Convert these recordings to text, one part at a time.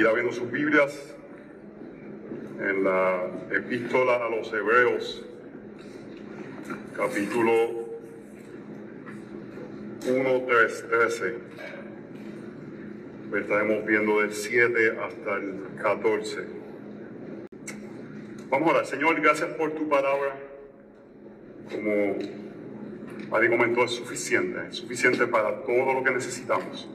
ir abriendo sus Biblias en la epístola a los Hebreos, capítulo 1, 3, 13. Estaremos viendo del 7 hasta el 14. Vamos a orar. Señor, gracias por tu palabra. Como Padre comentó, es suficiente, es suficiente para todo lo que necesitamos.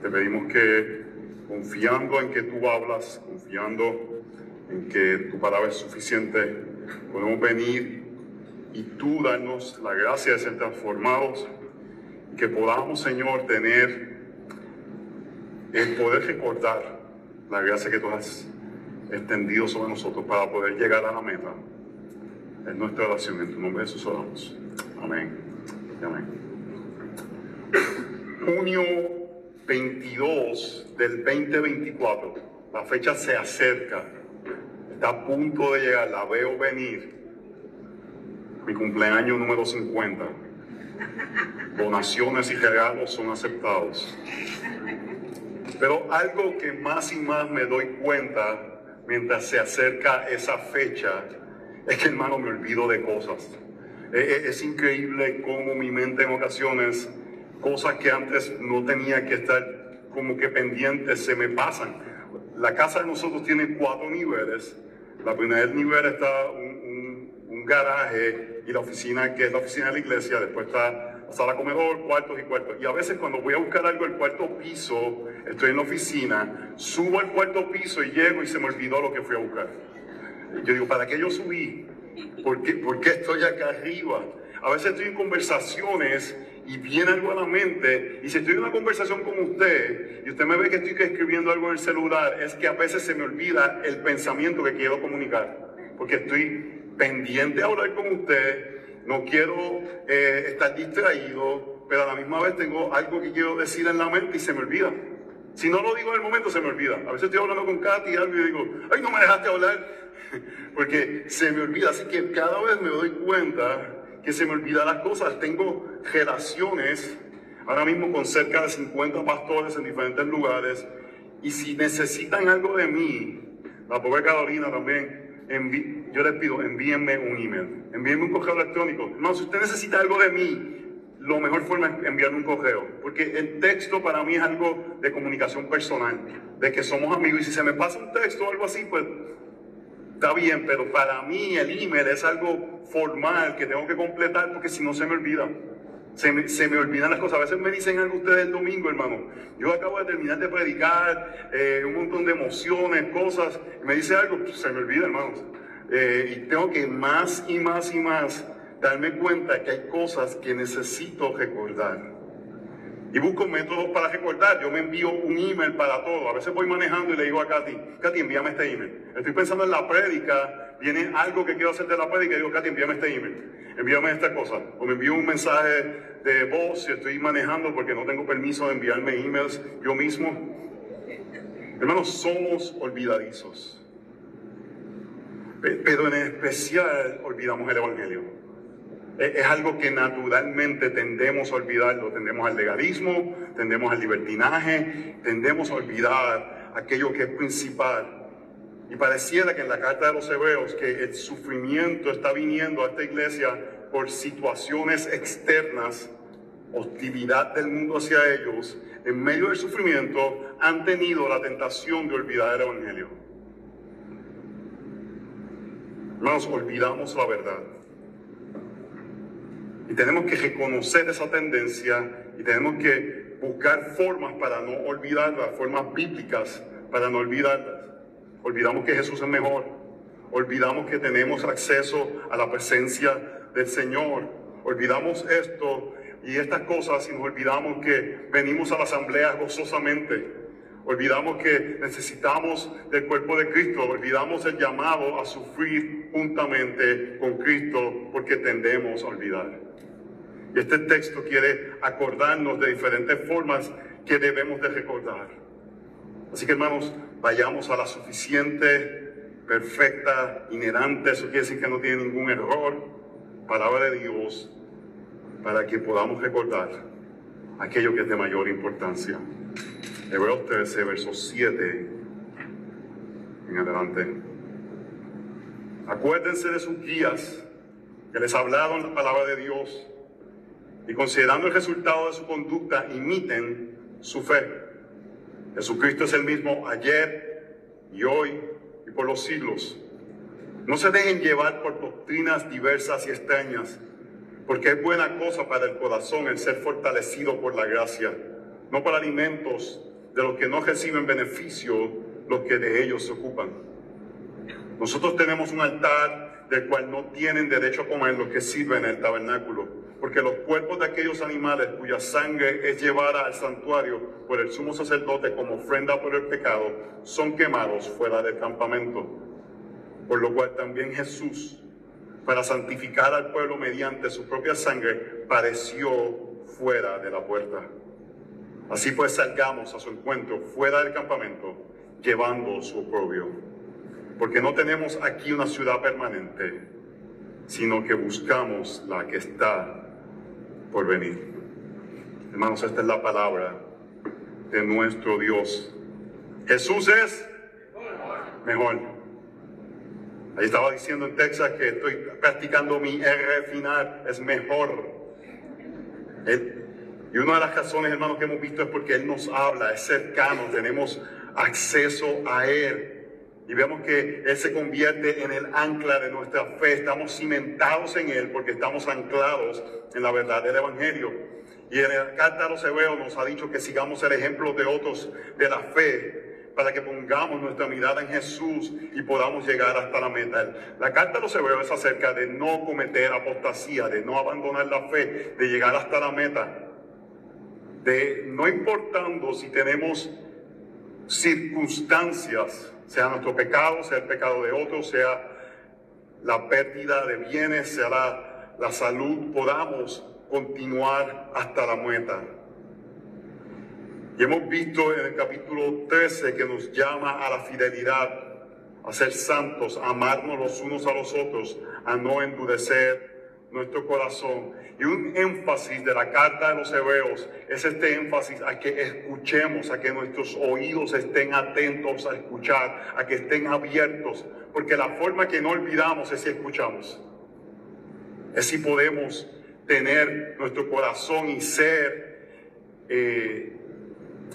Te pedimos que, confiando en que tú hablas, confiando en que tu palabra es suficiente, podemos venir y tú darnos la gracia de ser transformados, que podamos, Señor, tener el poder recordar la gracia que tú has extendido sobre nosotros para poder llegar a la meta. Es nuestra oración, en tu nombre Jesús oramos. Amén. Amén. Junio 22 del 2024, la fecha se acerca, está a punto de llegar, la veo venir. Mi cumpleaños número 50. Donaciones y regalos son aceptados. Pero algo que más y más me doy cuenta mientras se acerca esa fecha es que hermano me olvido de cosas. E, e, es increíble cómo mi mente en ocasiones, cosas que antes no tenía que estar como que pendientes, se me pasan. La casa de nosotros tiene cuatro niveles. La primer nivel está un, un garaje y la oficina, que es la oficina de la iglesia. Después está sala comedor, cuartos y cuartos. Y a veces cuando voy a buscar algo al cuarto piso, estoy en la oficina, subo al cuarto piso y llego y se me olvidó lo que fui a buscar. Yo digo, ¿para qué yo subí? ¿Por qué, ¿Por qué estoy acá arriba? A veces estoy en conversaciones y viene algo a la mente, y si estoy en una conversación con usted y usted me ve que estoy escribiendo algo en el celular, es que a veces se me olvida el pensamiento que quiero comunicar, porque estoy pendiente a hablar con usted, no quiero eh, estar distraído, pero a la misma vez tengo algo que quiero decir en la mente y se me olvida. Si no lo digo en el momento, se me olvida. A veces estoy hablando con Katy y algo y digo, ay, no me dejaste hablar, porque se me olvida. Así que cada vez me doy cuenta que se me olvidan las cosas. Tengo relaciones ahora mismo con cerca de 50 pastores en diferentes lugares. Y si necesitan algo de mí, la pobre Carolina también, yo les pido, envíenme un email, envíenme un correo electrónico. Hermano, si usted necesita algo de mí, lo mejor forma es enviarme un correo, porque el texto para mí es algo de comunicación personal, de que somos amigos y si se me pasa un texto o algo así, pues está bien, pero para mí el email es algo formal que tengo que completar porque si no se me olvida. Se me, se me, olvidan las cosas. A veces me dicen algo ustedes el domingo, hermano. Yo acabo de terminar de predicar, eh, un montón de emociones, cosas. Y me dice algo, pues, se me olvida, hermanos. Eh, y tengo que más y más y más darme cuenta que hay cosas que necesito recordar. Y busco métodos para recordar. Yo me envío un email para todo. A veces voy manejando y le digo a Katy, Katy, envíame este email. Estoy pensando en la prédica, viene algo que quiero hacer de la prédica y digo, Katy, envíame este email. Envíame esta cosa. O me envío un mensaje de voz si estoy manejando porque no tengo permiso de enviarme emails yo mismo. Hermanos, somos olvidadizos. Pero en especial olvidamos el Evangelio es algo que naturalmente tendemos a olvidarlo, tendemos al legalismo, tendemos al libertinaje, tendemos a olvidar aquello que es principal. Y pareciera que en la carta de los hebreos que el sufrimiento está viniendo a esta iglesia por situaciones externas, hostilidad del mundo hacia ellos, en medio del sufrimiento han tenido la tentación de olvidar el Evangelio. Nos olvidamos la verdad. Y tenemos que reconocer esa tendencia y tenemos que buscar formas para no olvidarlas, formas bíblicas para no olvidarlas. Olvidamos que Jesús es mejor. Olvidamos que tenemos acceso a la presencia del Señor. Olvidamos esto y estas cosas y nos olvidamos que venimos a la asamblea gozosamente. Olvidamos que necesitamos del cuerpo de Cristo, olvidamos el llamado a sufrir juntamente con Cristo porque tendemos a olvidar. Y este texto quiere acordarnos de diferentes formas que debemos de recordar. Así que hermanos, vayamos a la suficiente, perfecta, inherente, eso quiere decir que no tiene ningún error, palabra de Dios, para que podamos recordar aquello que es de mayor importancia. Hebreos 13, versos 7 en adelante. Acuérdense de sus guías que les hablaron la palabra de Dios y considerando el resultado de su conducta, imiten su fe. Jesucristo es el mismo ayer y hoy y por los siglos. No se dejen llevar por doctrinas diversas y extrañas, porque es buena cosa para el corazón el ser fortalecido por la gracia, no por alimentos de los que no reciben beneficio los que de ellos se ocupan. Nosotros tenemos un altar del cual no tienen derecho a comer los que sirven en el tabernáculo, porque los cuerpos de aquellos animales cuya sangre es llevada al santuario por el sumo sacerdote como ofrenda por el pecado, son quemados fuera del campamento. Por lo cual también Jesús, para santificar al pueblo mediante su propia sangre, pareció fuera de la puerta. Así pues salgamos a su encuentro fuera del campamento, llevando su oprobio. Porque no tenemos aquí una ciudad permanente, sino que buscamos la que está por venir. Hermanos, esta es la palabra de nuestro Dios. Jesús es mejor. Ahí estaba diciendo en Texas que estoy practicando mi R final, es mejor. y una de las razones, hermanos, que hemos visto es porque Él nos habla, es cercano, tenemos acceso a Él. Y vemos que Él se convierte en el ancla de nuestra fe. Estamos cimentados en Él porque estamos anclados en la verdad del Evangelio. Y en la carta a los Hebreos nos ha dicho que sigamos el ejemplo de otros de la fe para que pongamos nuestra mirada en Jesús y podamos llegar hasta la meta. La carta a los Hebreos es acerca de no cometer apostasía, de no abandonar la fe, de llegar hasta la meta. De no importando si tenemos circunstancias, sea nuestro pecado, sea el pecado de otros, sea la pérdida de bienes, sea la, salud, podamos continuar hasta la meta. Y hemos visto en el capítulo 13 que nos llama a la fidelidad, a ser santos, a amarnos los unos a los otros, a no endurecer nuestro corazón. Y un énfasis de la carta de los hebreos es este énfasis a que escuchemos, a que nuestros oídos estén atentos a escuchar, a que estén abiertos, porque la forma que no olvidamos es si escuchamos. Es si podemos tener nuestro corazón y ser eh,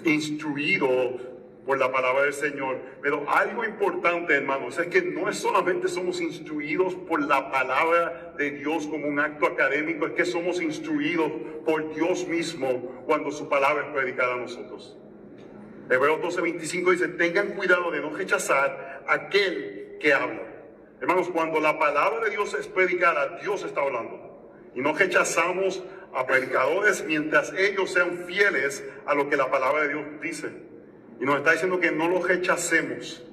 instruidos por la palabra del Señor. Pero algo importante, hermanos, es que no solamente somos instruidos por la palabra de Dios como un acto académico, es que somos instruidos por Dios mismo cuando su palabra es predicada a nosotros. Hebreos 12:25 dice, tengan cuidado de no rechazar aquel que habla. Hermanos, cuando la palabra de Dios es predicada, Dios está hablando. Y no rechazamos a predicadores mientras ellos sean fieles a lo que la palabra de Dios dice. Y nos está diciendo que no los rechacemos.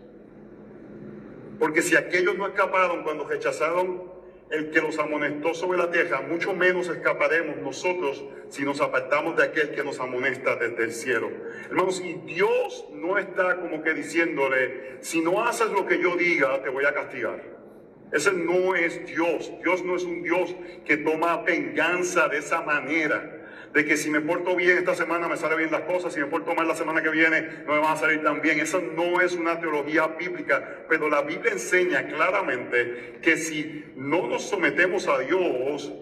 Porque si aquellos no escaparon cuando rechazaron el que los amonestó sobre la tierra, mucho menos escaparemos nosotros si nos apartamos de aquel que nos amonesta desde el cielo. Hermanos, y Dios no está como que diciéndole, si no haces lo que yo diga, te voy a castigar. Ese no es Dios. Dios no es un Dios que toma venganza de esa manera de que si me porto bien esta semana me salen bien las cosas, si me porto mal la semana que viene no me van a salir tan bien. Eso no es una teología bíblica, pero la Biblia enseña claramente que si no nos sometemos a Dios,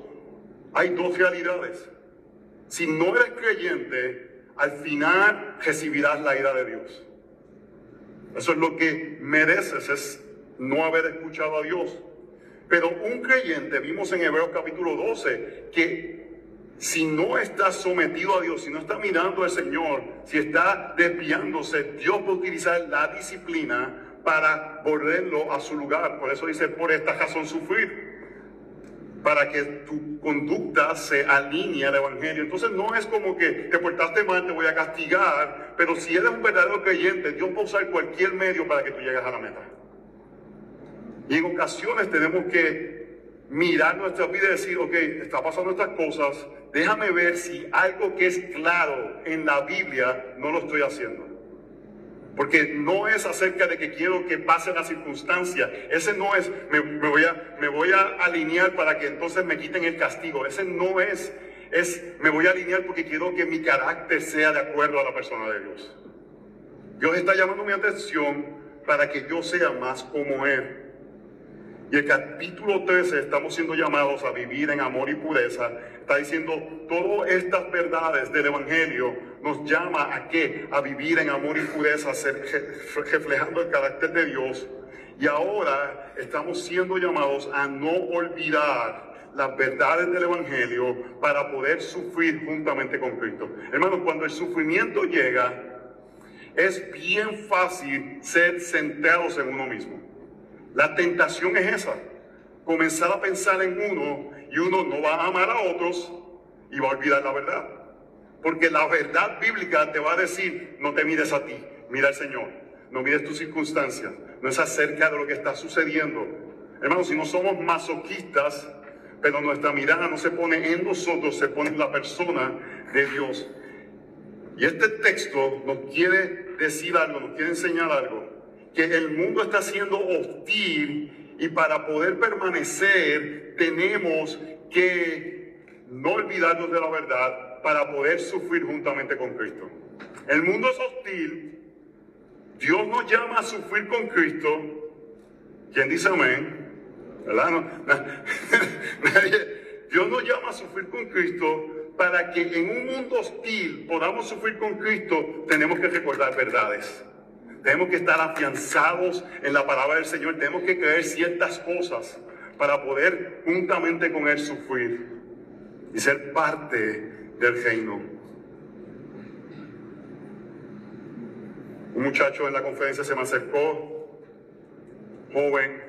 hay dos realidades. Si no eres creyente, al final recibirás la ira de Dios. Eso es lo que mereces, es no haber escuchado a Dios. Pero un creyente, vimos en Hebreos capítulo 12, que si no está sometido a Dios, si no está mirando al Señor, si está desviándose, Dios a utilizar la disciplina para volverlo a su lugar. Por eso dice, por esta razón sufrir. Para que tu conducta se alinee al Evangelio. Entonces no es como que te portaste mal, te voy a castigar. Pero si eres un verdadero creyente, Dios a usar cualquier medio para que tú llegues a la meta. Y en ocasiones tenemos que mirar nuestra vida y decir, ok, está pasando estas cosas, déjame ver si algo que es claro en la Biblia no lo estoy haciendo. Porque no es acerca de que quiero que pase la circunstancia. Ese no es, me, voy a, me voy a alinear para que entonces me quiten el castigo. Ese no es, es, me voy a alinear porque quiero que mi carácter sea de acuerdo a la persona de Dios. Dios está llamando mi atención para que yo sea más como Él. Y el capítulo 13 estamos siendo llamados a vivir en amor y pureza. Está diciendo todas estas verdades del Evangelio nos llama a qué? A vivir en amor y pureza, reflejando el carácter de Dios. Y ahora estamos siendo llamados a no olvidar las verdades del Evangelio para poder sufrir juntamente con Cristo. Hermanos, cuando el sufrimiento llega, es bien fácil ser centrados en uno mismo. La tentación es esa, comenzar a pensar en uno y uno no va a amar a otros y va a olvidar la verdad. Porque la verdad bíblica te va a decir, no te mires a ti, mira al Señor, no mires tus circunstancias, no es acerca de lo que está sucediendo. Hermanos, si no somos masoquistas, pero nuestra mirada no se pone en nosotros, se pone en la persona de Dios. Y este texto nos quiere decir algo, nos quiere enseñar algo que el mundo está siendo hostil y para poder permanecer tenemos que no olvidarnos de la verdad para poder sufrir juntamente con Cristo. El mundo es hostil, Dios nos llama a sufrir con Cristo. ¿Quién dice amén? ¿Verdad? Dios nos llama a sufrir con Cristo para que en un mundo hostil podamos sufrir con Cristo, tenemos que recordar verdades. Tenemos que estar afianzados en la palabra del Señor. Tenemos que creer ciertas cosas para poder juntamente con Él sufrir y ser parte del reino. Un muchacho en la conferencia se me acercó, joven,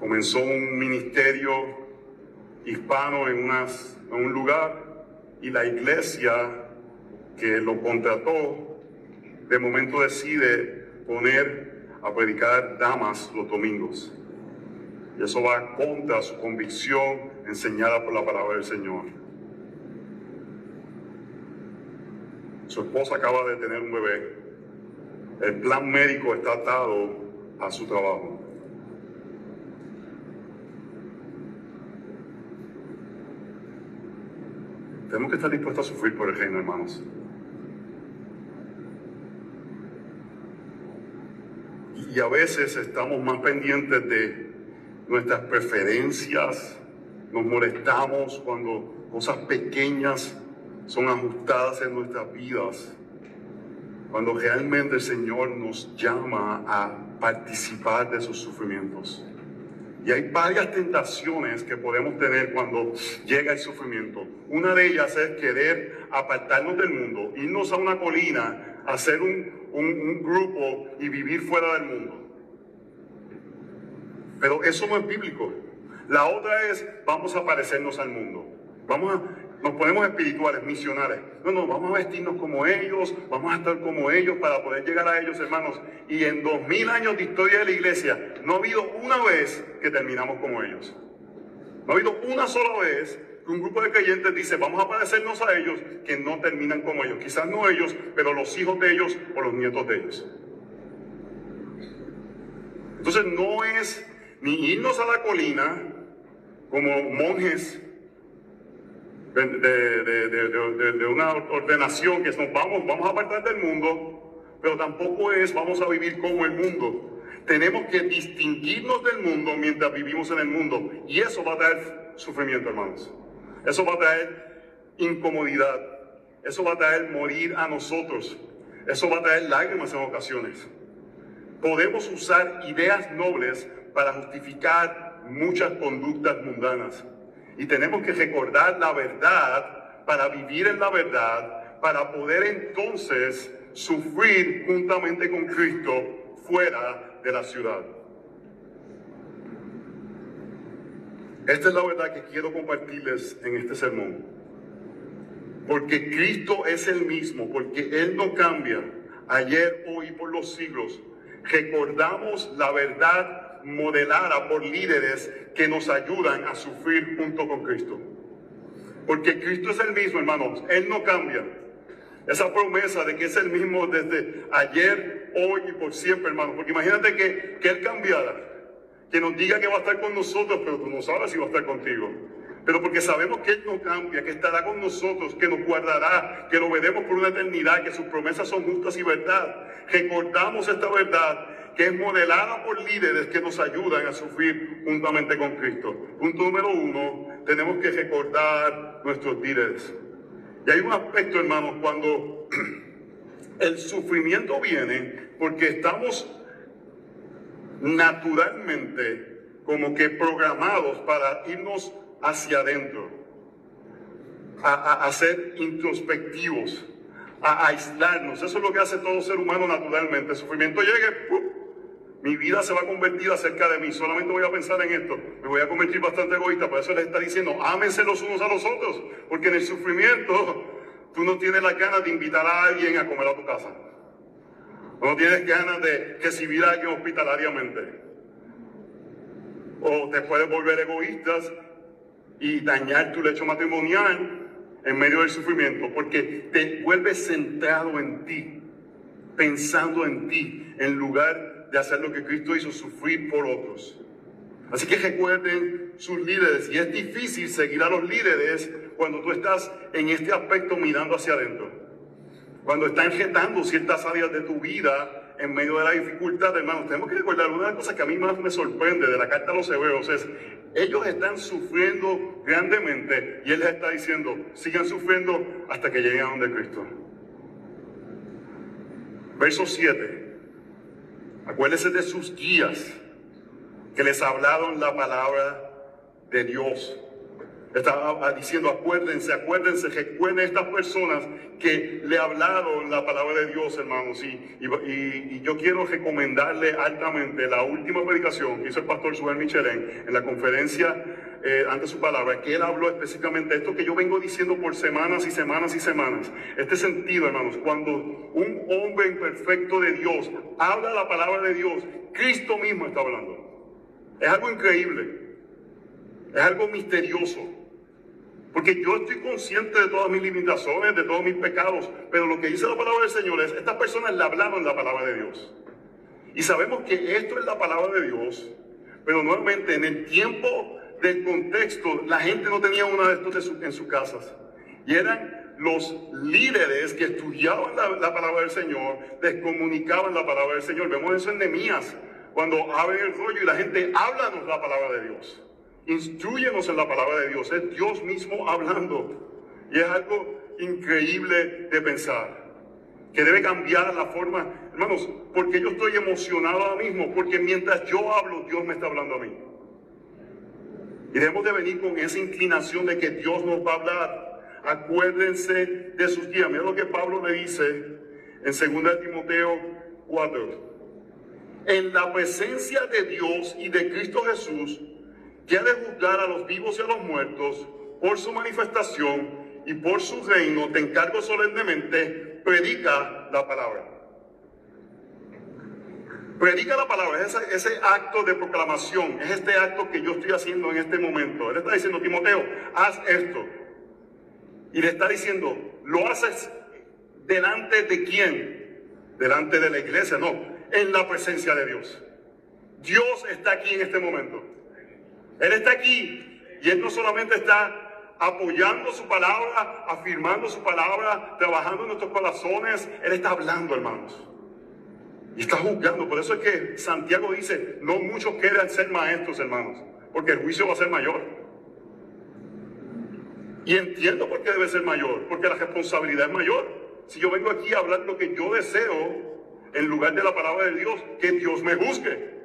comenzó un ministerio hispano en, en un lugar y la iglesia que lo contrató de momento decide poner a predicar damas los domingos. Y eso va contra su convicción enseñada por la palabra del Señor. Su esposa acaba de tener un bebé. El plan médico está atado a su trabajo. Tenemos que estar dispuestos a sufrir por el reino, hermanos. Y a veces estamos más pendientes de nuestras preferencias, nos molestamos cuando cosas pequeñas son ajustadas en nuestras vidas, cuando realmente el Señor nos llama a participar de sus sufrimientos. Y hay varias tentaciones que podemos tener cuando llega el sufrimiento. Una de ellas es querer apartarnos del mundo, irnos a una colina, hacer un, un, grupo y vivir fuera del mundo. Pero eso no es bíblico. La otra es, vamos a parecernos al mundo. Vamos a, nos ponemos espirituales, misionales. No, no, vamos a vestirnos como ellos, vamos a estar como ellos para poder llegar a ellos, hermanos. Y en dos mil años de historia de la iglesia, no ha habido una vez que terminamos como ellos. No ha habido una sola vez un grupo de creyentes dice, vamos a parecernos a ellos, que no terminan como ellos. Quizás no ellos, pero los hijos de ellos o los nietos de ellos. Entonces no es ni irnos a la colina como monjes de, una ordenación que nos vamos, vamos a apartar del mundo, pero tampoco es vamos a vivir como el mundo. Tenemos que distinguirnos del mundo mientras vivimos en el mundo. Y eso va a dar sufrimiento, hermanos. Eso va a traer incomodidad. Eso va a traer morir a nosotros. Eso va a traer lágrimas en ocasiones. Podemos usar ideas nobles para justificar muchas conductas mundanas. Y tenemos que recordar la verdad para vivir en la verdad, para poder entonces sufrir juntamente con Cristo fuera de la ciudad. Esta es la verdad que quiero compartirles en este sermón. Porque Cristo es el mismo, porque Él no cambia ayer, hoy y por los siglos. Recordamos la verdad modelada por líderes que nos ayudan a sufrir junto con Cristo. Porque Cristo es el mismo, hermanos. Él no cambia. Esa promesa de que es el mismo desde ayer, hoy y por siempre, hermanos. Porque imagínate que, que Él cambiara que nos diga que va a estar con nosotros, pero tú no sabes si va a estar contigo. Pero porque sabemos que Él no cambia, que estará con nosotros, que nos guardará, que lo veremos por una eternidad, que sus promesas son justas y verdad. recordamos esta verdad que es modelada por líderes que nos ayudan a sufrir juntamente con Cristo. Punto número uno, tenemos que recordar nuestros líderes. Y hay un aspecto, hermanos, cuando el sufrimiento viene porque estamos naturalmente como que programados para irnos hacia adentro, a, ser introspectivos, a, aislarnos. Eso es lo que hace todo ser humano naturalmente. Sufrimiento llega, mi vida se va a convertir acerca de mí. Solamente voy a pensar en esto. Me voy a convertir bastante egoísta. Por eso les está diciendo, ámense los unos a los otros. Porque en el sufrimiento tú no tienes la ganas de invitar a alguien a comer a tu casa. No tienes ganas de recibir a alguien hospitalariamente. O te puedes volver egoístas y dañar tu lecho matrimonial en medio del sufrimiento, porque te vuelves centrado en ti, pensando en ti, en lugar de hacer lo que Cristo hizo, sufrir por otros. Así que recuerden sus líderes, y es difícil seguir a los líderes cuando tú estás en este aspecto mirando hacia adentro. Cuando están retando ciertas áreas de tu vida en medio de la dificultad, hermanos, tenemos que recordar una de las cosas que a mí más me sorprende de la carta a los hebreos es, ellos están sufriendo grandemente y Él les está diciendo, sigan sufriendo hasta que lleguen a donde Cristo. Verso 7. Acuérdense de sus guías que les hablaron la palabra de Dios. Estaba diciendo, acuérdense, acuérdense, recuerden estas personas que le hablaron la palabra de Dios, hermanos. Y, yo quiero recomendarle altamente la última predicación que hizo el pastor Suel Michelén en la conferencia eh, ante su palabra, que él habló específicamente esto que yo vengo diciendo por semanas y semanas y semanas. Este sentido, hermanos, cuando un hombre imperfecto de Dios habla la palabra de Dios, Cristo mismo está hablando. Es algo increíble. Es algo misterioso. Porque yo estoy consciente de todas mis limitaciones, de todos mis pecados, pero lo que dice la palabra del Señor es, estas personas le hablaron la palabra de Dios. Y sabemos que esto es la palabra de Dios, pero nuevamente en el tiempo del contexto, la gente no tenía una de estos en sus casas. Y eran los líderes que estudiaban la, palabra del Señor, descomunicaban la palabra del Señor. Vemos eso en Nemías, cuando abren el rollo y la gente habla la palabra de Dios. Instruyenos en la palabra de Dios. Es Dios mismo hablando. Y es algo increíble de pensar. Que debe cambiar la forma. Hermanos, porque yo estoy emocionado ahora mismo. Porque mientras yo hablo, Dios me está hablando a mí. Y debemos de venir con esa inclinación de que Dios nos va a hablar. Acuérdense de sus días. Mira lo que Pablo le dice en 2 Timoteo 4. En la presencia de Dios y de Cristo Jesús, que ha de juzgar a los vivos y a los muertos por su manifestación y por su reino, te encargo solemnemente, predica la palabra. Predica la palabra, es ese, acto de proclamación, es este acto que yo estoy haciendo en este momento. Él está diciendo, Timoteo, haz esto. Y le está diciendo, ¿lo haces delante de quién? Delante de la iglesia, no, en la presencia de Dios. Dios está aquí en este momento. Él está aquí y Él no solamente está apoyando su palabra, afirmando su palabra, trabajando en nuestros corazones, Él está hablando, hermanos. Y está juzgando. Por eso es que Santiago dice, no muchos quieran ser maestros, hermanos, porque el juicio va a ser mayor. Y entiendo por qué debe ser mayor, porque la responsabilidad es mayor. Si yo vengo aquí a hablar lo que yo deseo, en lugar de la palabra de Dios, que Dios me juzgue.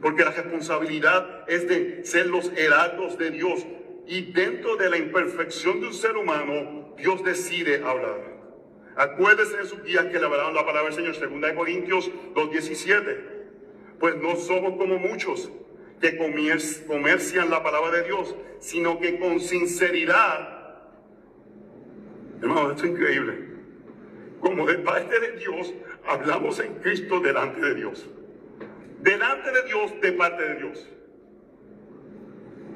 Porque la responsabilidad es de ser los heraldos de Dios. Y dentro de la imperfección de un ser humano, Dios decide hablar. Acuérdese de sus días que hablaron la palabra del Señor, 2 Corintios 2.17. Pues no somos como muchos que comercian la palabra de Dios, sino que con sinceridad, hermano, esto es increíble, como de parte de Dios, hablamos en Cristo delante de Dios delante de Dios, de parte de Dios.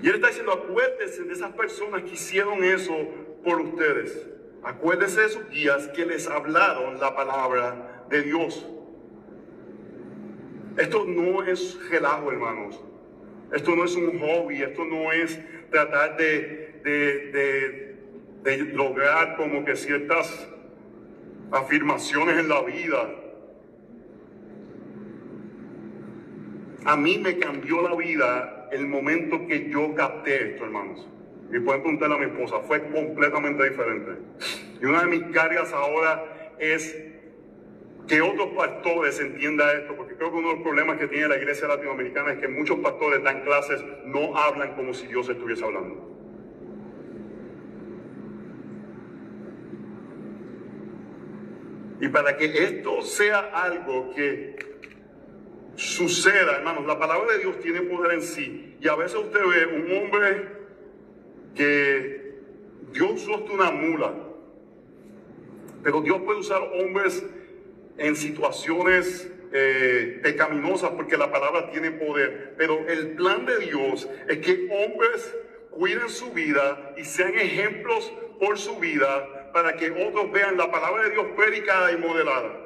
Y Él está diciendo, acuérdense de esas personas que hicieron eso por ustedes. Acuérdense de sus guías que les hablaron la palabra de Dios. Esto no es relajo, hermanos. Esto no es un hobby, esto no es tratar de, de, de, de lograr como que ciertas afirmaciones en la vida. A mí me cambió la vida el momento que yo capté esto, hermanos. Y pueden preguntarle a mi esposa, fue completamente diferente. Y una de mis cargas ahora es que otros pastores entiendan esto, porque creo que uno de los problemas que tiene la iglesia latinoamericana es que muchos pastores dan clases, no hablan como si Dios estuviese hablando. Y para que esto sea algo que suceda, hermanos, la palabra de Dios tiene poder en sí. Y a veces usted ve un hombre que Dios usó una mula, pero Dios puede usar hombres en situaciones eh, pecaminosas porque la palabra tiene poder. Pero el plan de Dios es que hombres cuiden su vida y sean ejemplos por su vida para que otros vean la palabra de Dios predicada y modelada.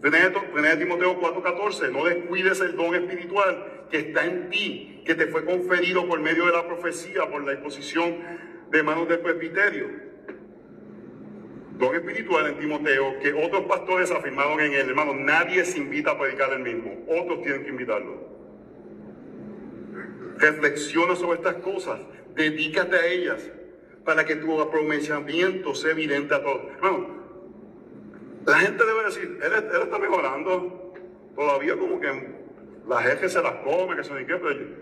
Primera Timoteo 4:14, no descuides el don espiritual que está en ti, que te fue conferido por medio de la profecía, por la exposición de manos del presbiterio don espiritual en Timoteo que otros pastores afirmaron en él, hermano, nadie se invita a predicar el mismo, otros tienen que invitarlo. Reflexiona sobre estas cosas, dedícate a ellas para que tu aprovechamiento sea evidente a todos. Hermano, la gente debe decir, él, está mejorando, todavía como que la gente se las come, que se ni qué, pero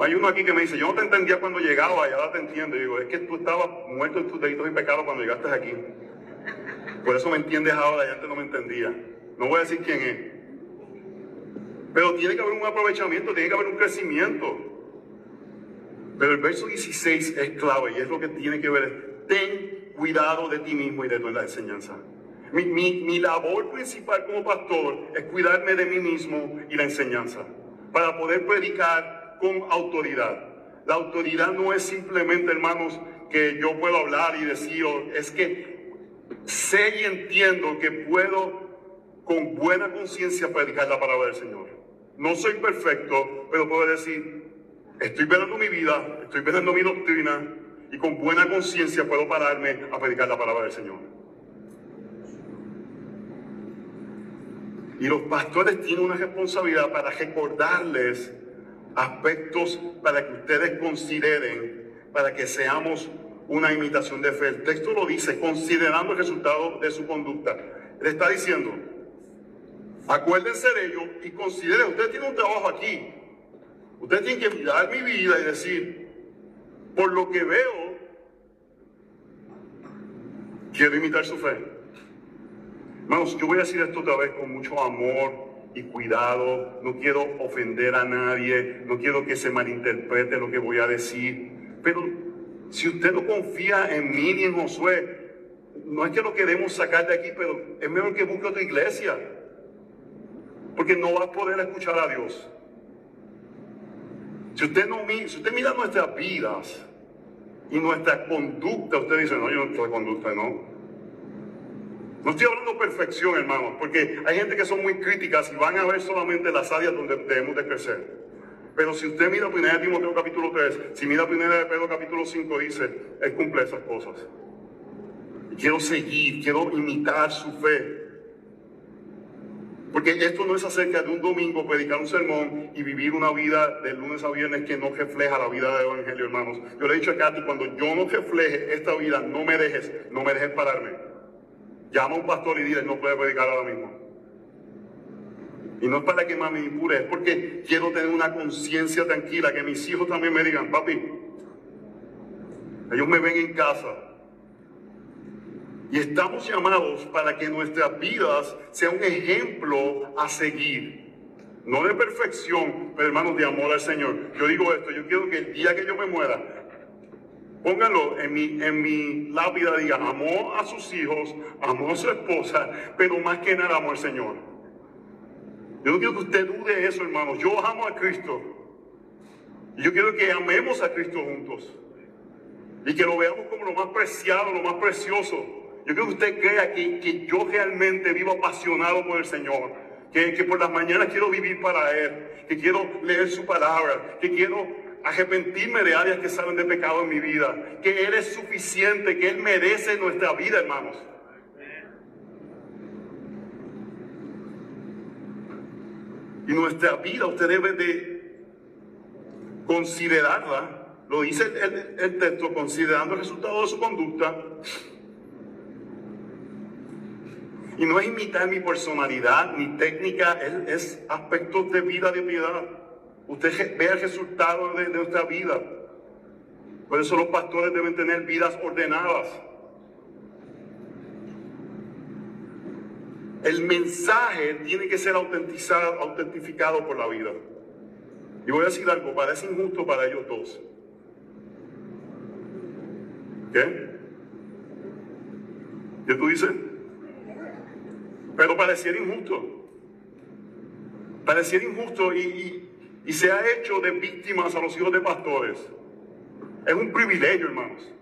hay uno aquí que me dice, yo no te entendía cuando llegaba, ya ahora te entiendo. Y digo, es que tú estabas muerto en tus delitos y pecados cuando llegaste aquí. Por eso me entiendes ahora, ya antes no me entendía. No voy a decir quién es. Pero tiene que haber un aprovechamiento, tiene que haber un crecimiento. Pero el verso 16 es clave y es lo que tiene que ver. Ten cuidado de ti mismo y de la enseñanza. Mi, labor principal como pastor es cuidarme de mí mismo y la enseñanza. Para poder predicar con autoridad. La autoridad no es simplemente, hermanos, que yo puedo hablar y decir, es que sé y entiendo que puedo con buena conciencia predicar la palabra del Señor. No soy perfecto, pero puedo decir, estoy velando mi vida, estoy velando mi doctrina y con buena conciencia puedo pararme a predicar la palabra del Señor. Y los pastores tienen una responsabilidad para recordarles aspectos para que ustedes consideren, para que seamos una imitación de fe. El texto lo dice, considerando el resultado de su conducta. Le está diciendo, acuérdense de ello y consideren, usted tiene un trabajo aquí. Usted tiene que mirar mi vida y decir, por lo que veo, quiero imitar su fe. Hermanos, yo voy a decir esto otra vez con mucho amor, y cuidado, no quiero ofender a nadie, no quiero que se malinterprete lo que voy a decir, pero si usted no confía en mí ni en Josué, no es que lo queremos sacar de aquí, pero es mejor que busque otra iglesia, porque no va a poder escuchar a Dios. Si usted, no, si usted mira nuestras vidas y nuestra conducta, usted dice, no, yo no estoy conducta, no. No estoy hablando de perfección, hermanos, porque hay gente que son muy críticas y van a ver solamente las áreas donde debemos de crecer. Pero si usted mira 1 Timoteo capítulo 3, si mira 1 de Pedro capítulo 5, dice, Él cumple esas cosas. quiero seguir, quiero imitar su fe. Porque esto no es acerca de un domingo predicar un sermón y vivir una vida de lunes a viernes que no refleja la vida del Evangelio, hermanos. Yo le he dicho a Katy, cuando yo no refleje esta vida, no me dejes, no me dejes pararme. Llama a un pastor y dile, no puede predicar ahora mismo. Y no es para que me impure, es porque quiero tener una conciencia tranquila, que mis hijos también me digan, papi, ellos me ven en casa. Y estamos llamados para que nuestras vidas sean un ejemplo a seguir. No de perfección, pero hermanos, de amor al Señor. Yo digo esto, yo quiero que el día que yo me muera, Póngalo en mi, en mi lápida, diga, amó a sus hijos, amó a su esposa, pero más que nada amó al Señor. Yo no quiero que usted dude eso, hermano. Yo amo a Cristo. Yo quiero que amemos a Cristo juntos. Y que lo veamos como lo más preciado, lo más precioso. Yo quiero que usted crea que, que yo realmente vivo apasionado por el Señor. Que, que por las mañanas quiero vivir para Él. Que quiero leer su palabra. Que quiero arrepentirme de áreas que salen de pecado en mi vida, que Él es suficiente, que Él merece nuestra vida, hermanos. Y nuestra vida, usted debe de considerarla, lo dice el, texto, considerando el resultado de su conducta. Y no es imitar mi personalidad ni técnica, es, es aspectos de vida de piedad. Usted ve el resultado de nuestra vida. Por eso los pastores deben tener vidas ordenadas. El mensaje tiene que ser autentizado, autentificado por la vida. Y voy a decir algo, parece injusto para ellos dos. ¿Qué? ¿Qué tú dices? Pero pareciera injusto. Pareciera injusto y se ha hecho de víctimas a los hijos de pastores. Es un privilegio, hermanos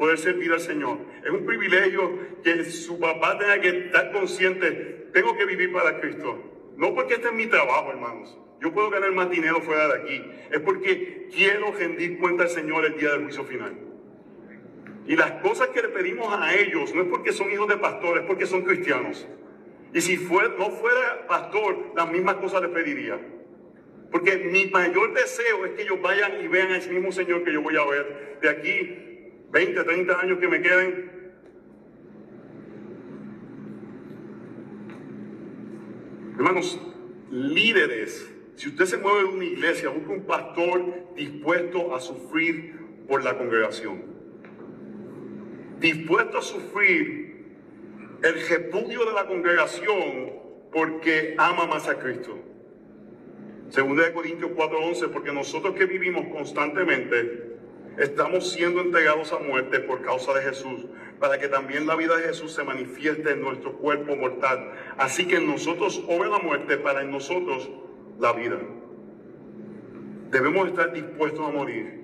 poder servir al Señor. Es un privilegio que su papá tenga que estar consciente, tengo que vivir para Cristo. No porque este es mi trabajo, hermanos. Yo puedo ganar más dinero fuera de aquí. Es porque quiero rendir cuenta al Señor el día del juicio final. Y las cosas que le pedimos a ellos no es porque son hijos de pastores, es porque son cristianos. Y si no fuera pastor, las mismas cosas le pediría. Porque mi mayor deseo es que ellos vayan y vean a ese mismo Señor que yo voy a ver de aquí 20, 30 años que me queden. Hermanos, líderes, si usted se mueve de una iglesia, busca un pastor dispuesto a sufrir por la congregación. Dispuesto a sufrir el repudio de la congregación porque ama más a Cristo. Segunda de Corintios 4:11, porque nosotros que vivimos constantemente estamos siendo entregados a muerte por causa de Jesús, para que también la vida de Jesús se manifieste en nuestro cuerpo mortal. Así que en nosotros obre la muerte, para en nosotros la vida. Debemos estar dispuestos a morir.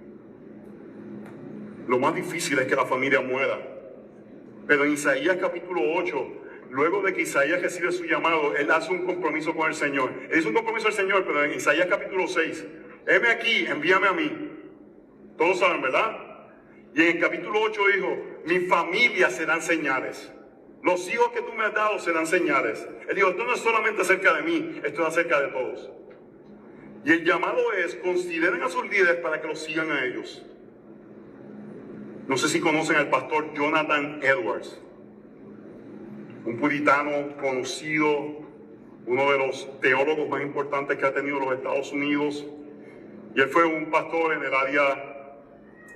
Lo más difícil es que la familia muera. Pero en Isaías capítulo 8, luego de que Isaías recibe su llamado, él hace un compromiso con el Señor. Él hizo un compromiso al Señor, pero en Isaías capítulo 6, heme aquí, envíame a mí. Todos saben, ¿verdad? Y en el capítulo 8 dijo, mi familia serán señales. Los hijos que tú me has dado serán señales. Él dijo, esto no es solamente acerca de mí, esto es acerca de todos. Y el llamado es, consideren a sus líderes para que los sigan a ellos. No sé si conocen al pastor Jonathan Edwards, un puritano conocido, uno de los teólogos más importantes que ha tenido los Estados Unidos. Y él fue un pastor en el área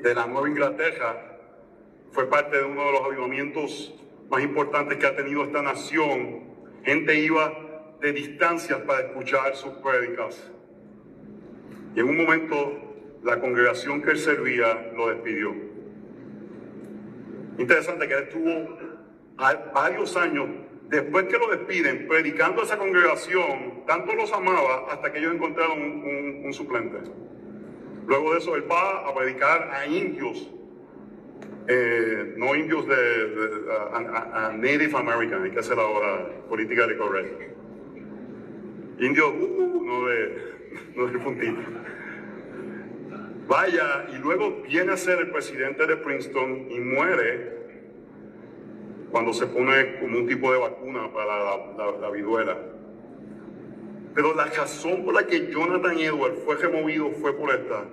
de la Nueva Inglaterra, fue parte de uno de los avivamientos más importantes que ha tenido esta nación. Gente iba de distancias para escuchar sus prédicas. Y en un momento la congregación que él servía lo despidió. Interesante que él estuvo varios años después que lo despiden, predicando a esa congregación, tanto los amaba hasta que ellos encontraron un suplente. Luego de eso, él va a predicar a indios, eh, no indios de, a, Native American, hay que hacer ahora política de correcto. Indios, uh, no, de, no de puntito. Vaya, y luego viene a ser el presidente de Princeton y muere cuando se pone como un tipo de vacuna para la, la viduela. Pero la razón por la que Jonathan Edwards fue removido fue por esta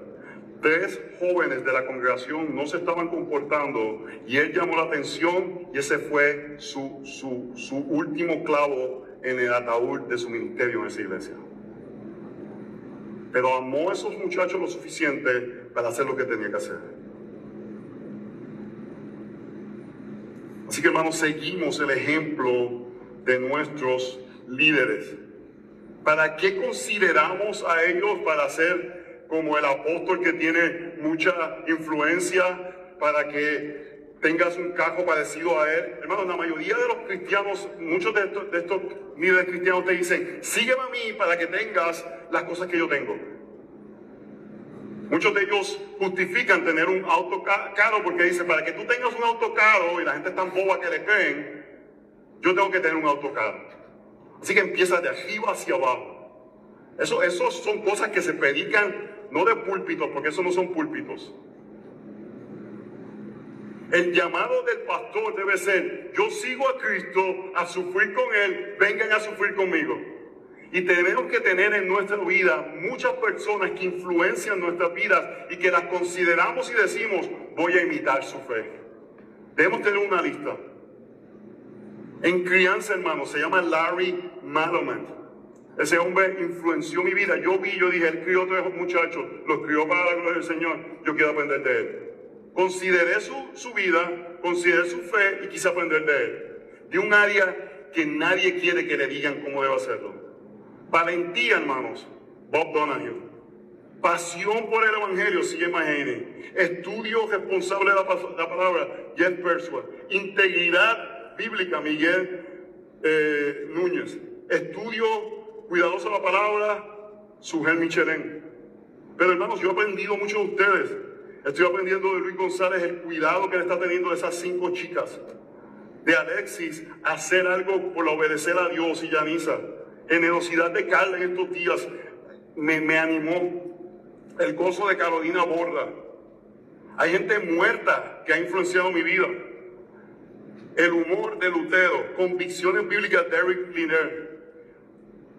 tres jóvenes de la congregación no se estaban comportando y él llamó la atención y ese fue su, su, último clavo en el ataúd de su ministerio en esa iglesia. Pero amó a esos muchachos lo suficiente para hacer lo que tenía que hacer. Así que hermanos, seguimos el ejemplo de nuestros líderes. ¿Para qué consideramos a ellos para hacer como el apóstol que tiene mucha influencia para que tengas un cargo parecido a él. Hermano, la mayoría de los cristianos, muchos de estos, de estos líderes cristianos te dicen, sígueme a mí para que tengas las cosas que yo tengo. Muchos de ellos justifican tener un auto caro porque dicen, para que tú tengas un auto caro y la gente es tan boba que le creen, yo tengo que tener un auto caro. Así que empieza de arriba hacia abajo. Eso, eso son cosas que se predican no de púlpitos, porque eso no son púlpitos. El llamado del pastor debe ser, yo sigo a Cristo a sufrir con Él, vengan a sufrir conmigo. Y tenemos que tener en nuestra vida muchas personas que influencian nuestras vidas y que las consideramos y decimos, voy a imitar su fe. Debemos tener una lista. En crianza, hermano, se llama Larry Madomet. Ese hombre influenció mi vida. Yo vi, yo dije, él crió a tres muchachos, los crió para la gloria del Señor. Yo quiero aprender de él. Consideré su, su vida, consideré su fe y quise aprender de él. De un área que nadie quiere que le digan cómo debe hacerlo. Valentía, hermanos, Bob Donahue. Pasión por el Evangelio, Mahane. Estudio responsable de la, la palabra, Jeff Persua. Integridad bíblica, Miguel eh, Núñez. Estudio cuidadoso de la palabra, Sujel Michelén. Pero hermanos, yo he aprendido mucho de ustedes. Estoy aprendiendo de Luis González el cuidado que le está teniendo de esas cinco chicas. De Alexis, hacer algo por obedecer a Dios y Yanisa. Generosidad de Carla en estos días me, me animó. El gozo de Carolina Borda. Hay gente muerta que ha influenciado mi vida. El humor de Lutero, convicciones bíblicas de Eric Liner.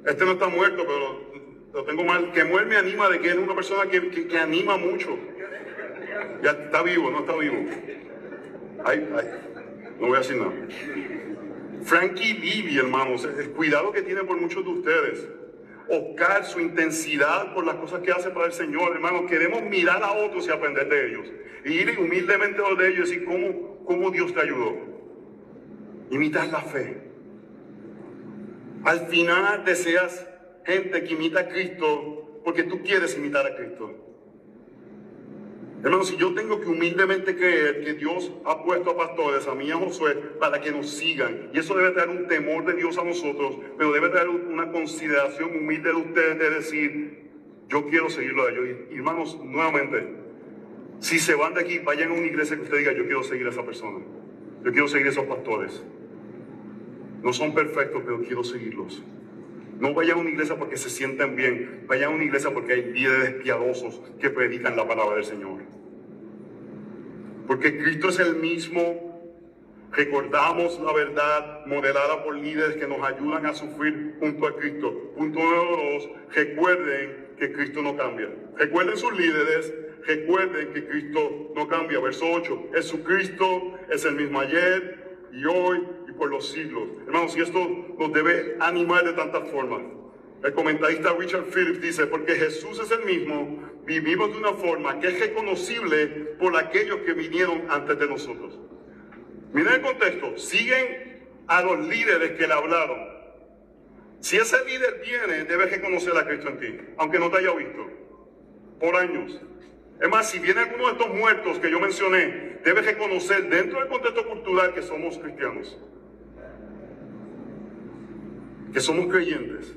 Este no está muerto, pero lo tengo mal. Que muere me anima de que es una persona que, que, que anima mucho. Ya está vivo, no está vivo. Ay, ay, no voy a decir nada. Frankie Vivi, hermanos, el cuidado que tiene por muchos de ustedes. Oscar, su intensidad por las cosas que hace para el Señor, hermanos. Queremos mirar a otros y aprender de ellos. Y ir humildemente a de ellos y decir cómo, cómo Dios te ayudó. Imitar la fe. Al final deseas gente que imita a Cristo porque tú quieres imitar a Cristo. Hermanos, si yo tengo que humildemente creer que Dios ha puesto a pastores, a mí a Josué, para que nos sigan, y eso debe traer un temor de Dios a nosotros, pero debe traer una consideración humilde de ustedes de decir, yo quiero seguirlo a ellos. Hermanos, nuevamente, si se van de aquí, vayan a una iglesia que usted diga, yo quiero seguir a esa persona, yo quiero seguir a esos pastores. No son perfectos, pero quiero seguirlos. No vayan a una iglesia porque se sienten bien, vayan a una iglesia porque hay líderes piadosos que predican la palabra del Señor. Porque Cristo es el mismo, recordamos la verdad modelada por líderes que nos ayudan a sufrir junto a Cristo. Punto número dos, recuerden que Cristo no cambia. Recuerden sus líderes, recuerden que Cristo no cambia. Verso 8, Jesucristo es el mismo ayer y hoy por los siglos. Hermanos, y esto nos debe animar de tantas formas. El comentarista Richard Phillips dice, porque Jesús es el mismo, vivimos de una forma que es reconocible por aquellos que vinieron antes de nosotros. Miren el contexto, siguen a los líderes que le hablaron. Si ese líder viene, debes reconocer a Cristo en ti, aunque no te haya visto, por años. Es más, si viene alguno de estos muertos que yo mencioné, debes reconocer dentro del contexto cultural que somos cristianos que somos creyentes.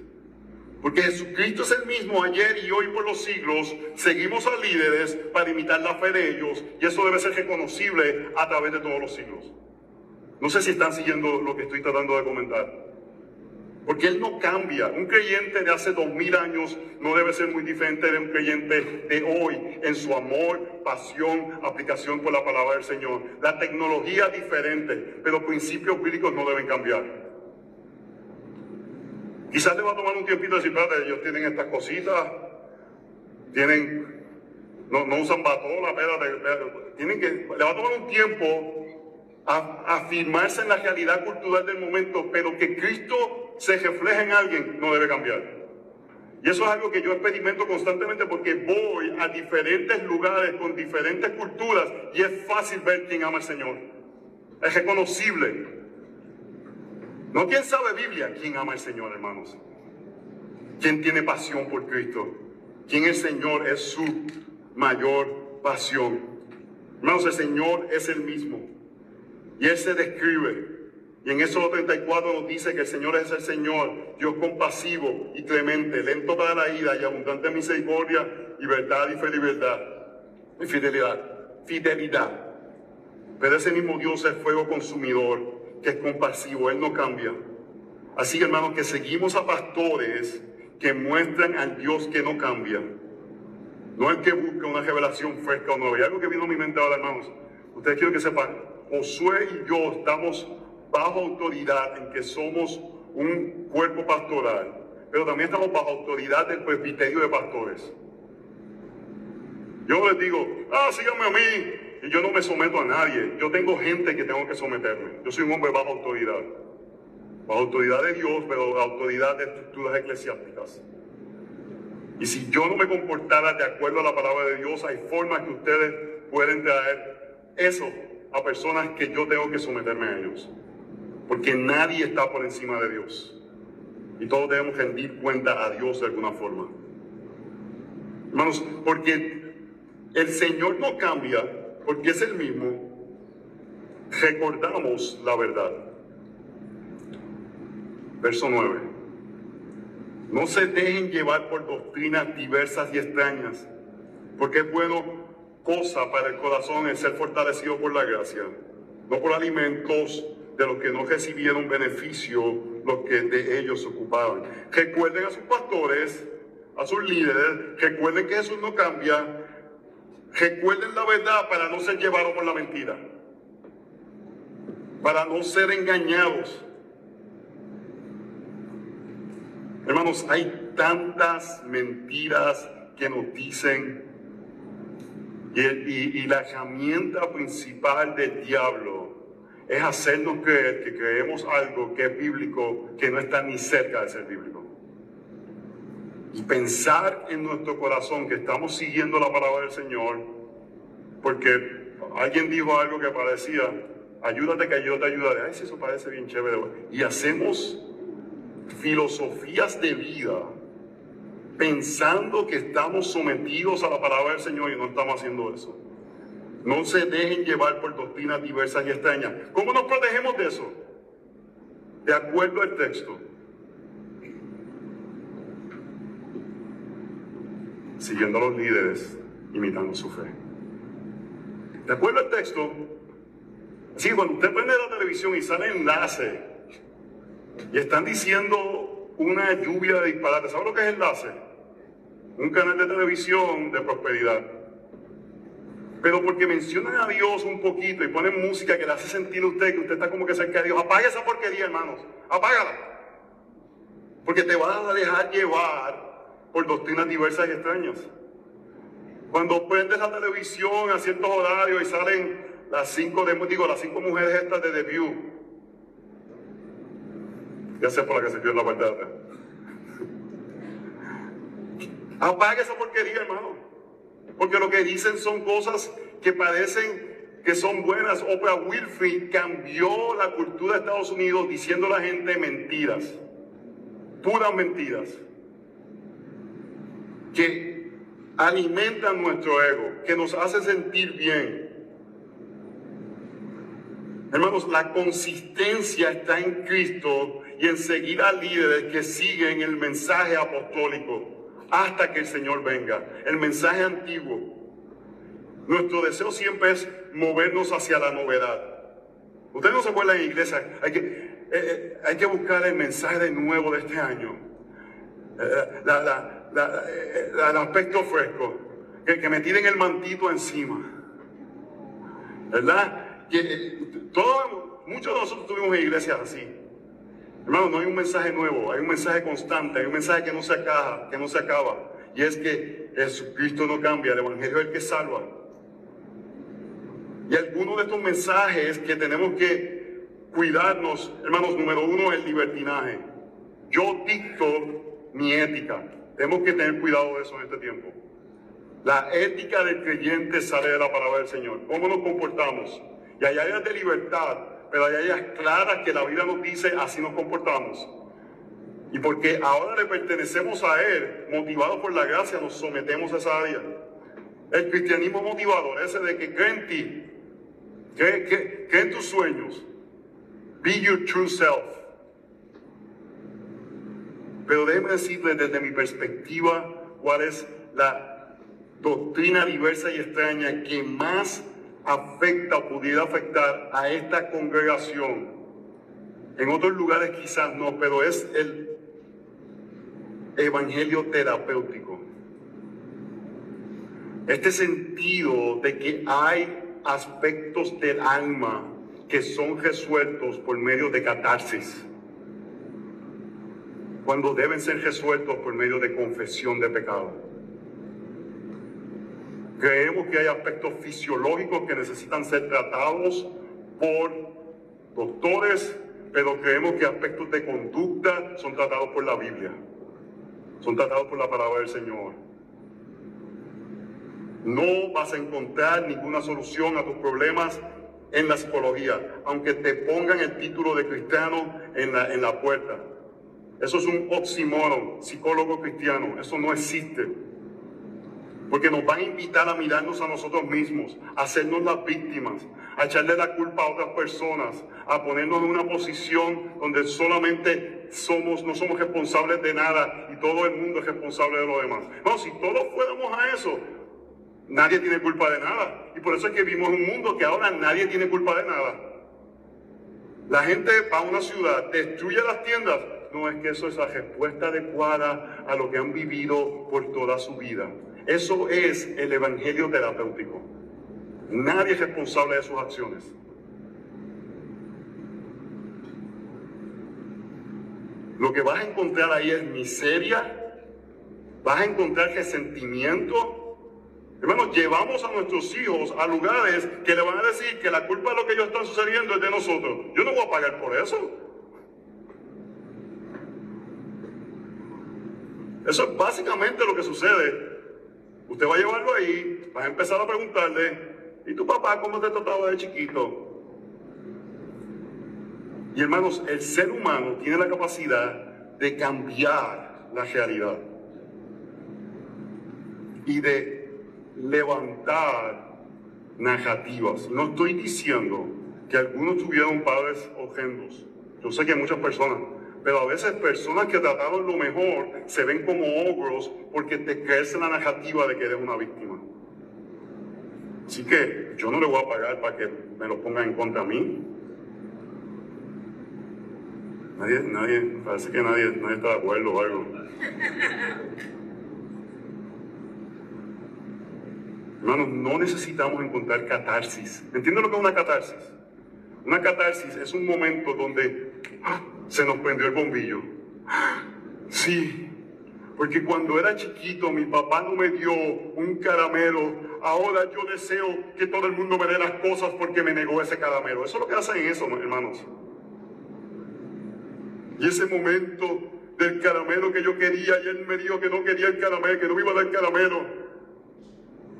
Porque Jesucristo es el mismo ayer y hoy por los siglos. Seguimos a líderes para imitar la fe de ellos y eso debe ser reconocible a través de todos los siglos. No sé si están siguiendo lo que estoy tratando de comentar. Porque Él no cambia. Un creyente de hace dos mil años no debe ser muy diferente de un creyente de hoy en su amor, pasión, aplicación por la palabra del Señor. La tecnología es diferente, pero principios bíblicos no deben cambiar. Quizás te va a tomar un tiempito decir, espérate, ellos tienen estas cositas, tienen, no, no usan batola, espérate, tienen que, le va a tomar un tiempo a, afirmarse en la realidad cultural del momento, pero que Cristo se refleje en alguien no debe cambiar. Y eso es algo que yo experimento constantemente porque voy a diferentes lugares con diferentes culturas y es fácil ver quién ama al Señor. Es reconocible. No quien sabe Biblia, quien ama al Señor, hermanos. Quien tiene pasión por Cristo. Quien el Señor es su mayor pasión. Hermanos, el Señor es el mismo. Y Él se describe. Y en Éxodo 34 nos dice que el Señor es el Señor, Dios compasivo y clemente, lento para la ira y abundante misericordia y verdad y fidelidad. Y fidelidad. Fidelidad. Pero ese mismo Dios es fuego consumidor que es compasivo, Él no cambia. Así hermanos, que seguimos a pastores que muestran al Dios que no cambia. No el que busca una revelación fresca o nueva. Y algo que vino a mi mente ahora, hermanos. Ustedes quiero que sepan, Josué y yo estamos bajo autoridad en que somos un cuerpo pastoral pero también estamos bajo autoridad del presbiterio de pastores. Yo les digo, ah, síganme a mí, yo no me someto a nadie. Yo tengo gente que tengo que someterme. Yo soy un hombre bajo autoridad. Bajo autoridad de Dios, pero autoridad de estructuras eclesiásticas. Y si yo no me comportara de acuerdo a la palabra de Dios, hay formas que ustedes pueden traer eso a personas que yo tengo que someterme a ellos. Porque nadie está por encima de Dios. Y todos debemos rendir cuenta a Dios de alguna forma. Hermanos, porque el Señor no cambia, porque es el mismo, recordamos la verdad. Verso 9. No se dejen llevar por doctrinas diversas y extrañas, porque es bueno cosa para el corazón el ser fortalecido por la gracia, no por alimentos de los que no recibieron beneficio los que de ellos ocupaban. Recuerden a sus pastores, a sus líderes, recuerden que Jesús no cambia, recuerden la verdad para no ser llevados por la mentira, para no ser engañados. Hermanos, hay tantas mentiras que nos dicen y, la herramienta principal del diablo es hacernos creer que creemos algo que es bíblico que no está ni cerca de ser bíblico. Y pensar en nuestro corazón que estamos siguiendo la palabra del Señor, porque alguien dijo algo que parecía, ayúdate que yo te ayudaré. Ay, si eso parece bien chévere. Y hacemos filosofías de vida pensando que estamos sometidos a la palabra del Señor y no estamos haciendo eso. No se dejen llevar por doctrinas diversas y extrañas. ¿Cómo nos protegemos de eso? De acuerdo al texto. Siguiendo a los líderes, imitando su fe. De acuerdo al texto, sí, cuando usted prende la televisión y sale enlace y están diciendo una lluvia de disparates. ¿Sabe lo que es enlace? Un canal de televisión de prosperidad. Pero porque mencionan a Dios un poquito y ponen música que le hace sentir a usted que usted está como que cerca de Dios, apaga esa porquería, hermanos. Apágala. Porque te vas a dejar llevar por doctrinas diversas y extrañas. Cuando prendes la televisión a ciertos horarios y salen las cinco, digo, las cinco mujeres estas de View, ya sé por la que se quedó la parte de Apague esa porquería, hermano. Porque lo que dicen son cosas que parecen que son buenas. Oprah Winfrey cambió la cultura de Estados Unidos diciendo a la gente mentiras. Puras mentiras. Que alimentan nuestro ego, que nos hace sentir bien. Hermanos, la consistencia está en Cristo y en seguir a líderes que siguen el mensaje apostólico hasta que el Señor venga, el mensaje antiguo. Nuestro deseo siempre es movernos hacia la novedad. Ustedes no se acuerdan en iglesia, hay que, eh, eh, hay que buscar el mensaje de nuevo de este año. Eh, el aspecto fresco, que, me tiren el mantito encima. ¿Verdad? Que, muchos de nosotros tuvimos iglesias así. Hermano, no hay un mensaje nuevo, hay un mensaje constante, hay un mensaje que no se acaba, que no se acaba. Y es que Jesucristo no cambia, el Evangelio es el que salva. Y algunos de estos mensajes que tenemos que cuidarnos, hermanos, número uno, el libertinaje. Yo dicto mi ética. Tenemos que tener cuidado de eso en este tiempo. La ética del creyente sale de la palabra del Señor. ¿Cómo nos comportamos? Y hay áreas de libertad pero hay áreas claras que la Biblia nos dice así nos comportamos. Y porque ahora le pertenecemos a Él, motivados por la gracia, nos sometemos a esa área. El cristianismo motivador, ese de que cree en ti, cree, en tus sueños, be your true self. Pero déjeme decirle desde mi perspectiva cuál es la doctrina diversa y extraña que más afecta o pudiera afectar a esta congregación. En otros lugares quizás no, pero es el evangelio terapéutico. Este sentido de que hay aspectos del alma que son resueltos por medio de catarsis. Cuando deben ser resueltos por medio de confesión de pecado. Creemos que hay aspectos fisiológicos que necesitan ser tratados por doctores, pero creemos que aspectos de conducta son tratados por la Biblia, son tratados por la palabra del Señor. No vas a encontrar ninguna solución a tus problemas en la psicología, aunque te pongan el título de cristiano en la, en la puerta. Eso es un oxímoron, psicólogo cristiano, eso no existe. Porque nos van a invitar a mirarnos a nosotros mismos, a hacernos las víctimas, a echarle la culpa a otras personas, a ponernos en una posición donde solamente somos, no somos responsables de nada y todo el mundo es responsable de lo demás. No, si todos fuéramos a eso, nadie tiene culpa de nada. Y por eso es que vivimos un mundo que ahora nadie tiene culpa de nada. La gente va a una ciudad, destruye las tiendas. No es que eso es la respuesta adecuada a lo que han vivido por toda su vida. Eso es el evangelio terapéutico. Nadie es responsable de sus acciones. Lo que vas a encontrar ahí es miseria, vas a encontrar resentimiento, Hermanos, llevamos a nuestros hijos a lugares que le van a decir que la culpa de lo que ellos están sucediendo es de nosotros. Yo no voy a pagar por eso. Eso es básicamente lo que sucede. Usted va a llevarlo ahí, va a empezar a preguntarle, ¿y tu papá cómo te trataba de chiquito? Y hermanos, el ser humano tiene la capacidad de cambiar la realidad y de levantar narrativas. No estoy diciendo que algunos tuvieron padres horrendos. Yo sé que muchas personas, pero a veces personas que trataron lo mejor se ven como ogros porque te crees la narrativa de que eres una víctima. Así que yo no le voy a pagar para que me lo pongan en contra a mí. Nadie, nadie, parece que nadie, nadie está de acuerdo o algo. Hermanos, no necesitamos encontrar catarsis. ¿Entienden lo que es una catarsis? Una catarsis es un momento donde ¡ah! Se nos prendió el bombillo. Sí, porque cuando era chiquito mi papá no me dio un caramelo. Ahora yo deseo que todo el mundo me dé las cosas porque me negó ese caramelo. Eso es lo que hacen eso, hermanos. Y ese momento del caramelo que yo quería y él me dijo que no quería el caramelo, que no me iba a dar el caramelo.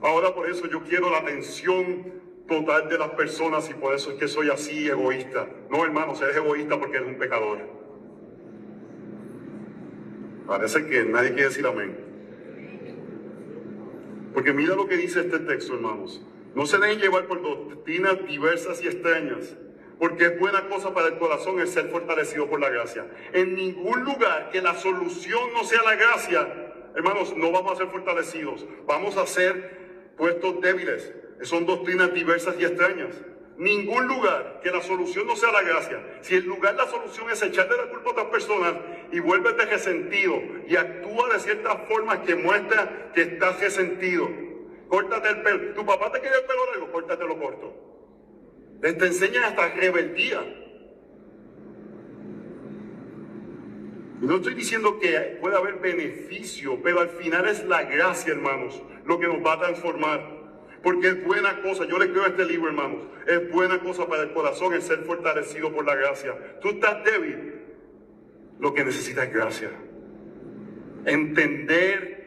Ahora por eso yo quiero la atención total de las personas y por eso es que soy así egoísta. No, hermano, eres egoísta porque eres un pecador. Parece que nadie quiere decir amén. Porque mira lo que dice este texto, hermanos. No se dejen llevar por doctrinas diversas y extrañas, porque es buena cosa para el corazón el ser fortalecido por la gracia. En ningún lugar que la solución no sea la gracia, hermanos, no vamos a ser fortalecidos. Vamos a ser puestos débiles. Son doctrinas diversas y extrañas. Ningún lugar que la solución no sea la gracia. Si el lugar la solución es echarle la culpa a otras personas y vuélvete resentido y actúa de ciertas formas que muestra que estás resentido. Córtate el pelo. Tu papá te quiere el pelo largo, córtatelo corto. Les te enseñan hasta rebeldía. No estoy diciendo que pueda haber beneficio, pero al final es la gracia, hermanos, lo que nos va a transformar. Porque es buena cosa, yo le creo a este libro, hermanos, es buena cosa para el corazón el ser fortalecido por la gracia. Tú estás débil, lo que necesitas es gracia. Entender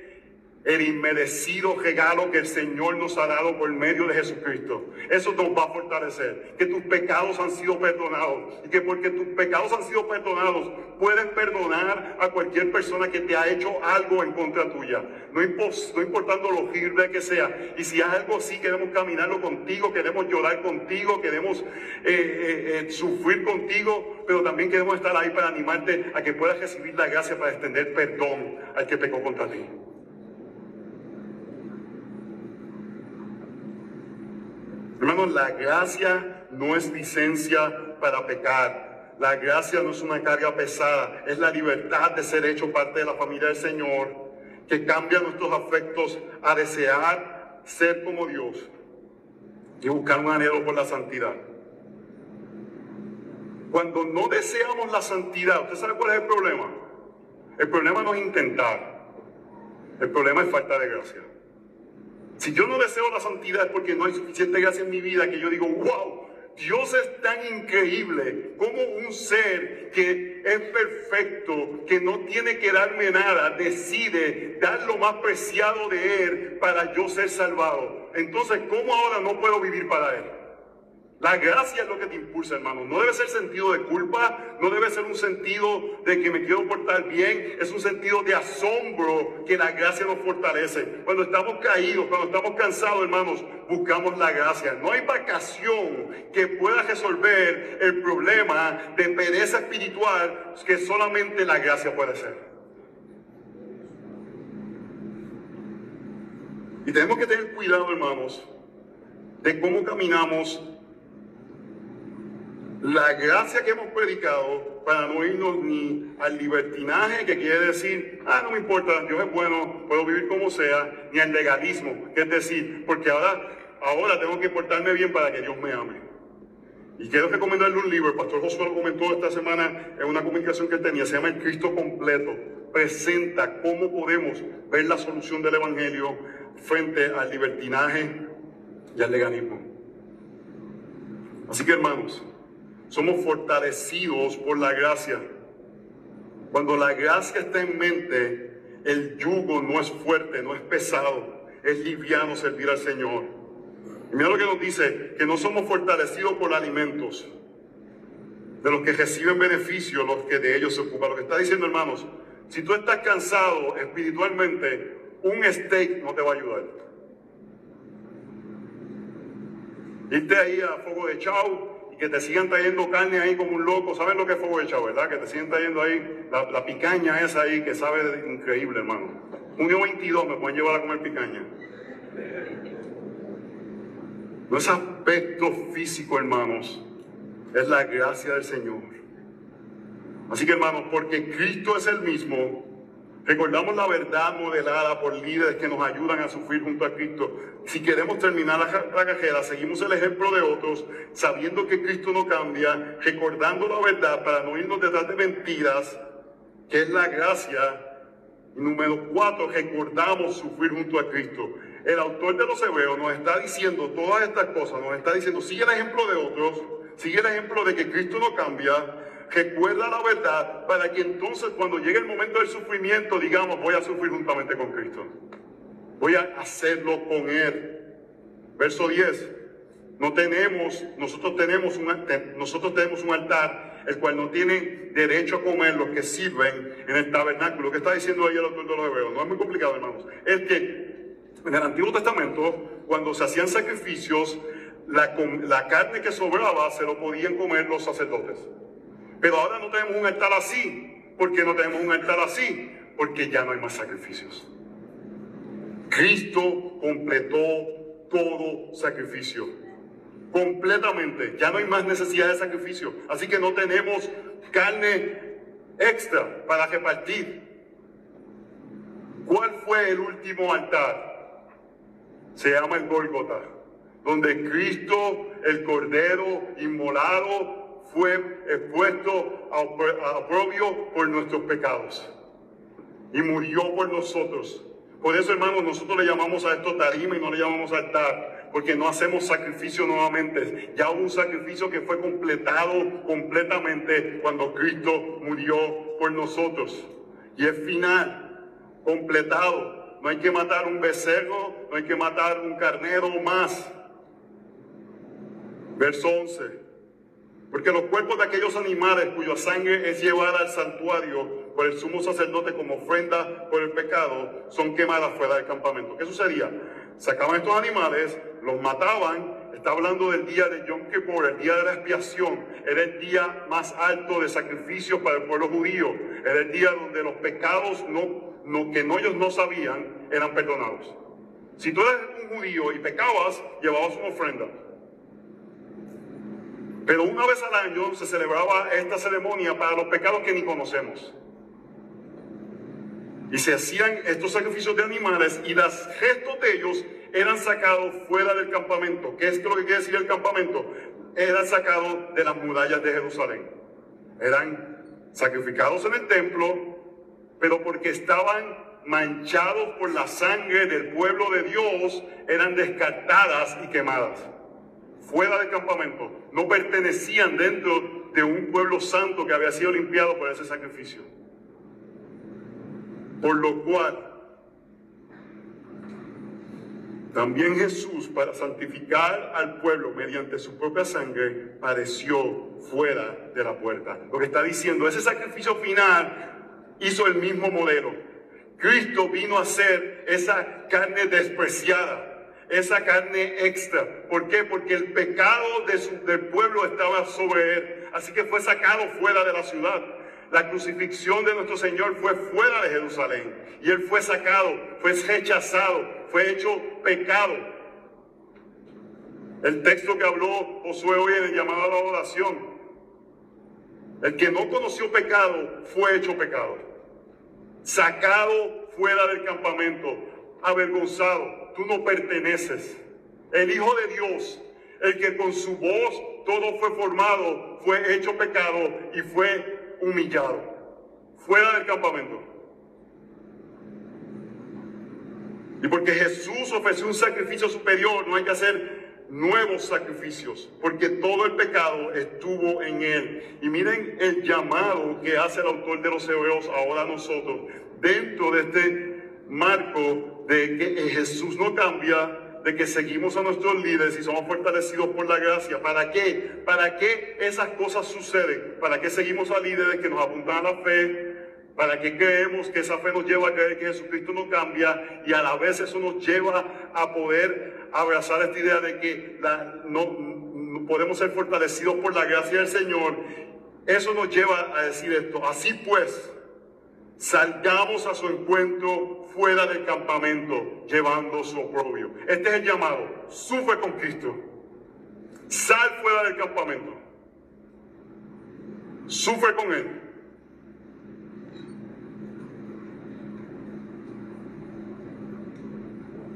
el inmerecido regalo que el Señor nos ha dado por medio de Jesucristo. Eso nos va a fortalecer. Que tus pecados han sido perdonados. Y que porque tus pecados han sido perdonados, puedes perdonar a cualquier persona que te ha hecho algo en contra tuya. No, importando lo horrible que sea. Y si hay algo así, queremos caminarlo contigo, queremos llorar contigo, queremos eh, eh, eh, sufrir contigo, pero también queremos estar ahí para animarte a que puedas recibir la gracia para extender perdón al que pecó contra ti. Hermanos, la gracia no es licencia para pecar. La gracia no es una carga pesada, es la libertad de ser hecho parte de la familia del Señor, que cambia nuestros afectos a desear ser como Dios y buscar un anhelo por la santidad. Cuando no deseamos la santidad, ¿usted sabe cuál es el problema? El problema no es intentar, el problema es falta de gracia. Si yo no deseo la santidad es porque no hay suficiente gracia en mi vida que yo digo, wow, Dios es tan increíble como un ser que es perfecto, que no tiene que darme nada, decide dar lo más preciado de Él para yo ser salvado. Entonces, ¿cómo ahora no puedo vivir para Él? La gracia es lo que te impulsa, hermano. No debe ser sentido de culpa, no debe ser un sentido de que me quiero portar bien, es un sentido de asombro que la gracia nos fortalece. Cuando estamos caídos, cuando estamos cansados, hermanos, buscamos la gracia. No hay vacación que pueda resolver el problema de pereza espiritual que solamente la gracia puede ser. Y tenemos que tener cuidado, hermanos, de cómo caminamos la gracia que hemos predicado para no irnos ni al libertinaje, que quiere decir, ah, no me importa, Dios es bueno, puedo vivir como sea, ni al legalismo, que es decir, porque ahora, ahora tengo que portarme bien para que Dios me ame. Y quiero recomendarle un libro, el pastor Josué lo comentó esta semana en una comunicación que tenía, se llama El Cristo Completo. Presenta cómo podemos ver la solución del Evangelio frente al libertinaje y al legalismo. Así que hermanos, somos fortalecidos por la gracia. Cuando la gracia está en mente, el yugo no es fuerte, no es pesado, es liviano servir al Señor. Y mira lo que nos dice, que no somos fortalecidos por alimentos, de los que reciben beneficio, los que de ellos se ocupan. Lo que está diciendo, hermanos, si tú estás cansado espiritualmente, un steak no te va a ayudar. Irte ahí a fuego de chau, que te sigan trayendo carne ahí como un loco. ¿Saben lo que es echado, verdad? Que te siguen trayendo ahí la, picaña esa ahí que sabe increíble, hermano. Junio 22 me pueden llevar a comer picaña. No es aspecto físico, hermanos. Es la gracia del Señor. Así que, hermanos, porque Cristo es el mismo, Recordamos la verdad modelada por líderes que nos ayudan a sufrir junto a Cristo. Si queremos terminar la, cajera, seguimos el ejemplo de otros, sabiendo que Cristo no cambia, recordando la verdad para no irnos detrás de mentiras, que es la gracia. Y número cuatro, recordamos sufrir junto a Cristo. El autor de los Hebreos nos está diciendo todas estas cosas, nos está diciendo, sigue el ejemplo de otros, sigue el ejemplo de que Cristo no cambia, recuerda la verdad para que entonces cuando llegue el momento del sufrimiento digamos voy a sufrir juntamente con Cristo. Voy a hacerlo con Él. Verso 10. No tenemos, nosotros tenemos, un, nosotros tenemos un altar, el cual no tiene derecho a comer los que sirven en el tabernáculo. ¿Qué está diciendo ahí el autor de los hebreos? No es muy complicado, hermanos. Es que en el Antiguo Testamento, cuando se hacían sacrificios, la, la carne que sobraba se lo podían comer los sacerdotes. Pero ahora no tenemos un altar así. ¿Por qué no tenemos un altar así? Porque ya no hay más sacrificios. Cristo completó todo sacrificio. Completamente. Ya no hay más necesidad de sacrificio. Así que no tenemos carne extra para repartir. ¿Cuál fue el último altar? Se llama el Golgota, donde Cristo, el Cordero inmolado, fue expuesto a oprobio por nuestros pecados y murió por nosotros. Por eso, hermanos, nosotros le llamamos a esto tarima y no le llamamos altar, porque no hacemos sacrificio nuevamente. Ya hubo un sacrificio que fue completado completamente cuando Cristo murió por nosotros. Y es final, completado. No hay que matar un becerro, no hay que matar un carnero más. Verso 11. Porque los cuerpos de aquellos animales cuya sangre es llevada al santuario por el sumo sacerdote como ofrenda por el pecado, son quemadas fuera del campamento. ¿Qué sucedía? Sacaban estos animales, los mataban, está hablando del día de Yom Kippur, el día de la expiación, era el día más alto de sacrificio para el pueblo judío, era el día donde los pecados no, que no, ellos no sabían eran perdonados. Si tú eres un judío y pecabas, llevabas una ofrenda. Pero una vez al año se celebraba esta ceremonia para los pecados que ni conocemos. Y se hacían estos sacrificios de animales y los gestos de ellos eran sacados fuera del campamento. ¿Qué es lo que quiere decir el campamento? Eran sacados de las murallas de Jerusalén. Eran sacrificados en el templo, pero porque estaban manchados por la sangre del pueblo de Dios, eran descartadas y quemadas. Fuera del campamento, no pertenecían dentro de un pueblo santo que había sido limpiado por ese sacrificio. Por lo cual, también Jesús, para santificar al pueblo mediante su propia sangre, padeció fuera de la puerta. Lo que está diciendo, ese sacrificio final hizo el mismo modelo. Cristo vino a ser esa carne despreciada, esa carne extra. ¿Por qué? Porque el pecado del pueblo estaba sobre él. Así que fue sacado fuera de la ciudad. La crucifixión de nuestro Señor fue fuera de Jerusalén. Y Él fue sacado, fue rechazado, fue hecho pecado. El texto que habló Josué hoy en el llamado a la oración. El que no conoció pecado fue hecho pecado. Sacado fuera del campamento, avergonzado. Tú no perteneces. El Hijo de Dios, el que con su voz todo fue formado, fue hecho pecado y fue humillado. Fuera del campamento. Y porque Jesús ofreció un sacrificio superior, no hay que hacer nuevos sacrificios, porque todo el pecado estuvo en él. Y miren el llamado que hace el autor de los Hebreos ahora a nosotros, dentro de este marco de que Jesús no cambia, de que seguimos a nuestros líderes y somos fortalecidos por la gracia. ¿Para qué? ¿Para qué esas cosas suceden? ¿Para qué seguimos a líderes que nos apuntan a la fe? ¿Para qué creemos que esa fe nos lleva a creer que Jesucristo no cambia y a la vez eso nos lleva a poder abrazar esta idea de que no, podemos ser fortalecidos por la gracia del Señor? Eso nos lleva a decir esto. Así pues, salgamos a su encuentro fuera del campamento llevando su oprobio. Este es el llamado. Sufre con Cristo. Sal fuera del campamento. Sufre con Él.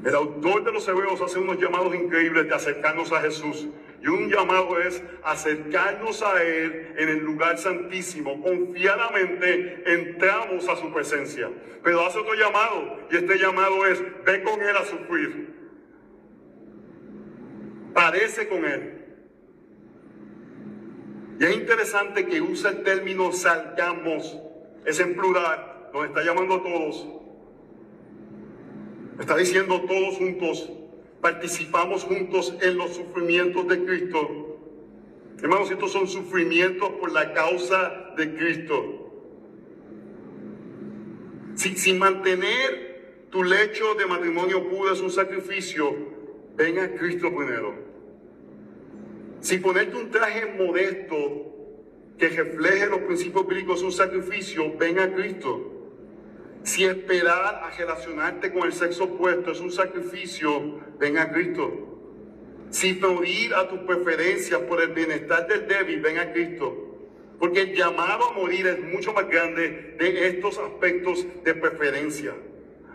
El autor de los Hebreos hace unos llamados increíbles de acercarnos a Jesús. Y un llamado es acercarnos a Él en el lugar santísimo. Confiadamente entramos a su presencia. Pero hace otro llamado. Y este llamado es, ve con Él a sufrir. Parece con Él. Y es interesante que usa el término salgamos. Es en plural. Nos está llamando a todos Está diciendo todos juntos, participamos juntos en los sufrimientos de Cristo. Hermanos, estos son sufrimientos por la causa de Cristo. Si, sin mantener tu lecho de matrimonio puro es un sacrificio, ven a Cristo primero. Si ponerte un traje modesto que refleje los principios bíblicos es un sacrificio, ven a Cristo. Si esperar a relacionarte con el sexo opuesto es un sacrificio, ven a Cristo. Si morir a tus preferencias por el bienestar del débil, ven a Cristo. Porque el llamado a morir es mucho más grande de estos aspectos de preferencia.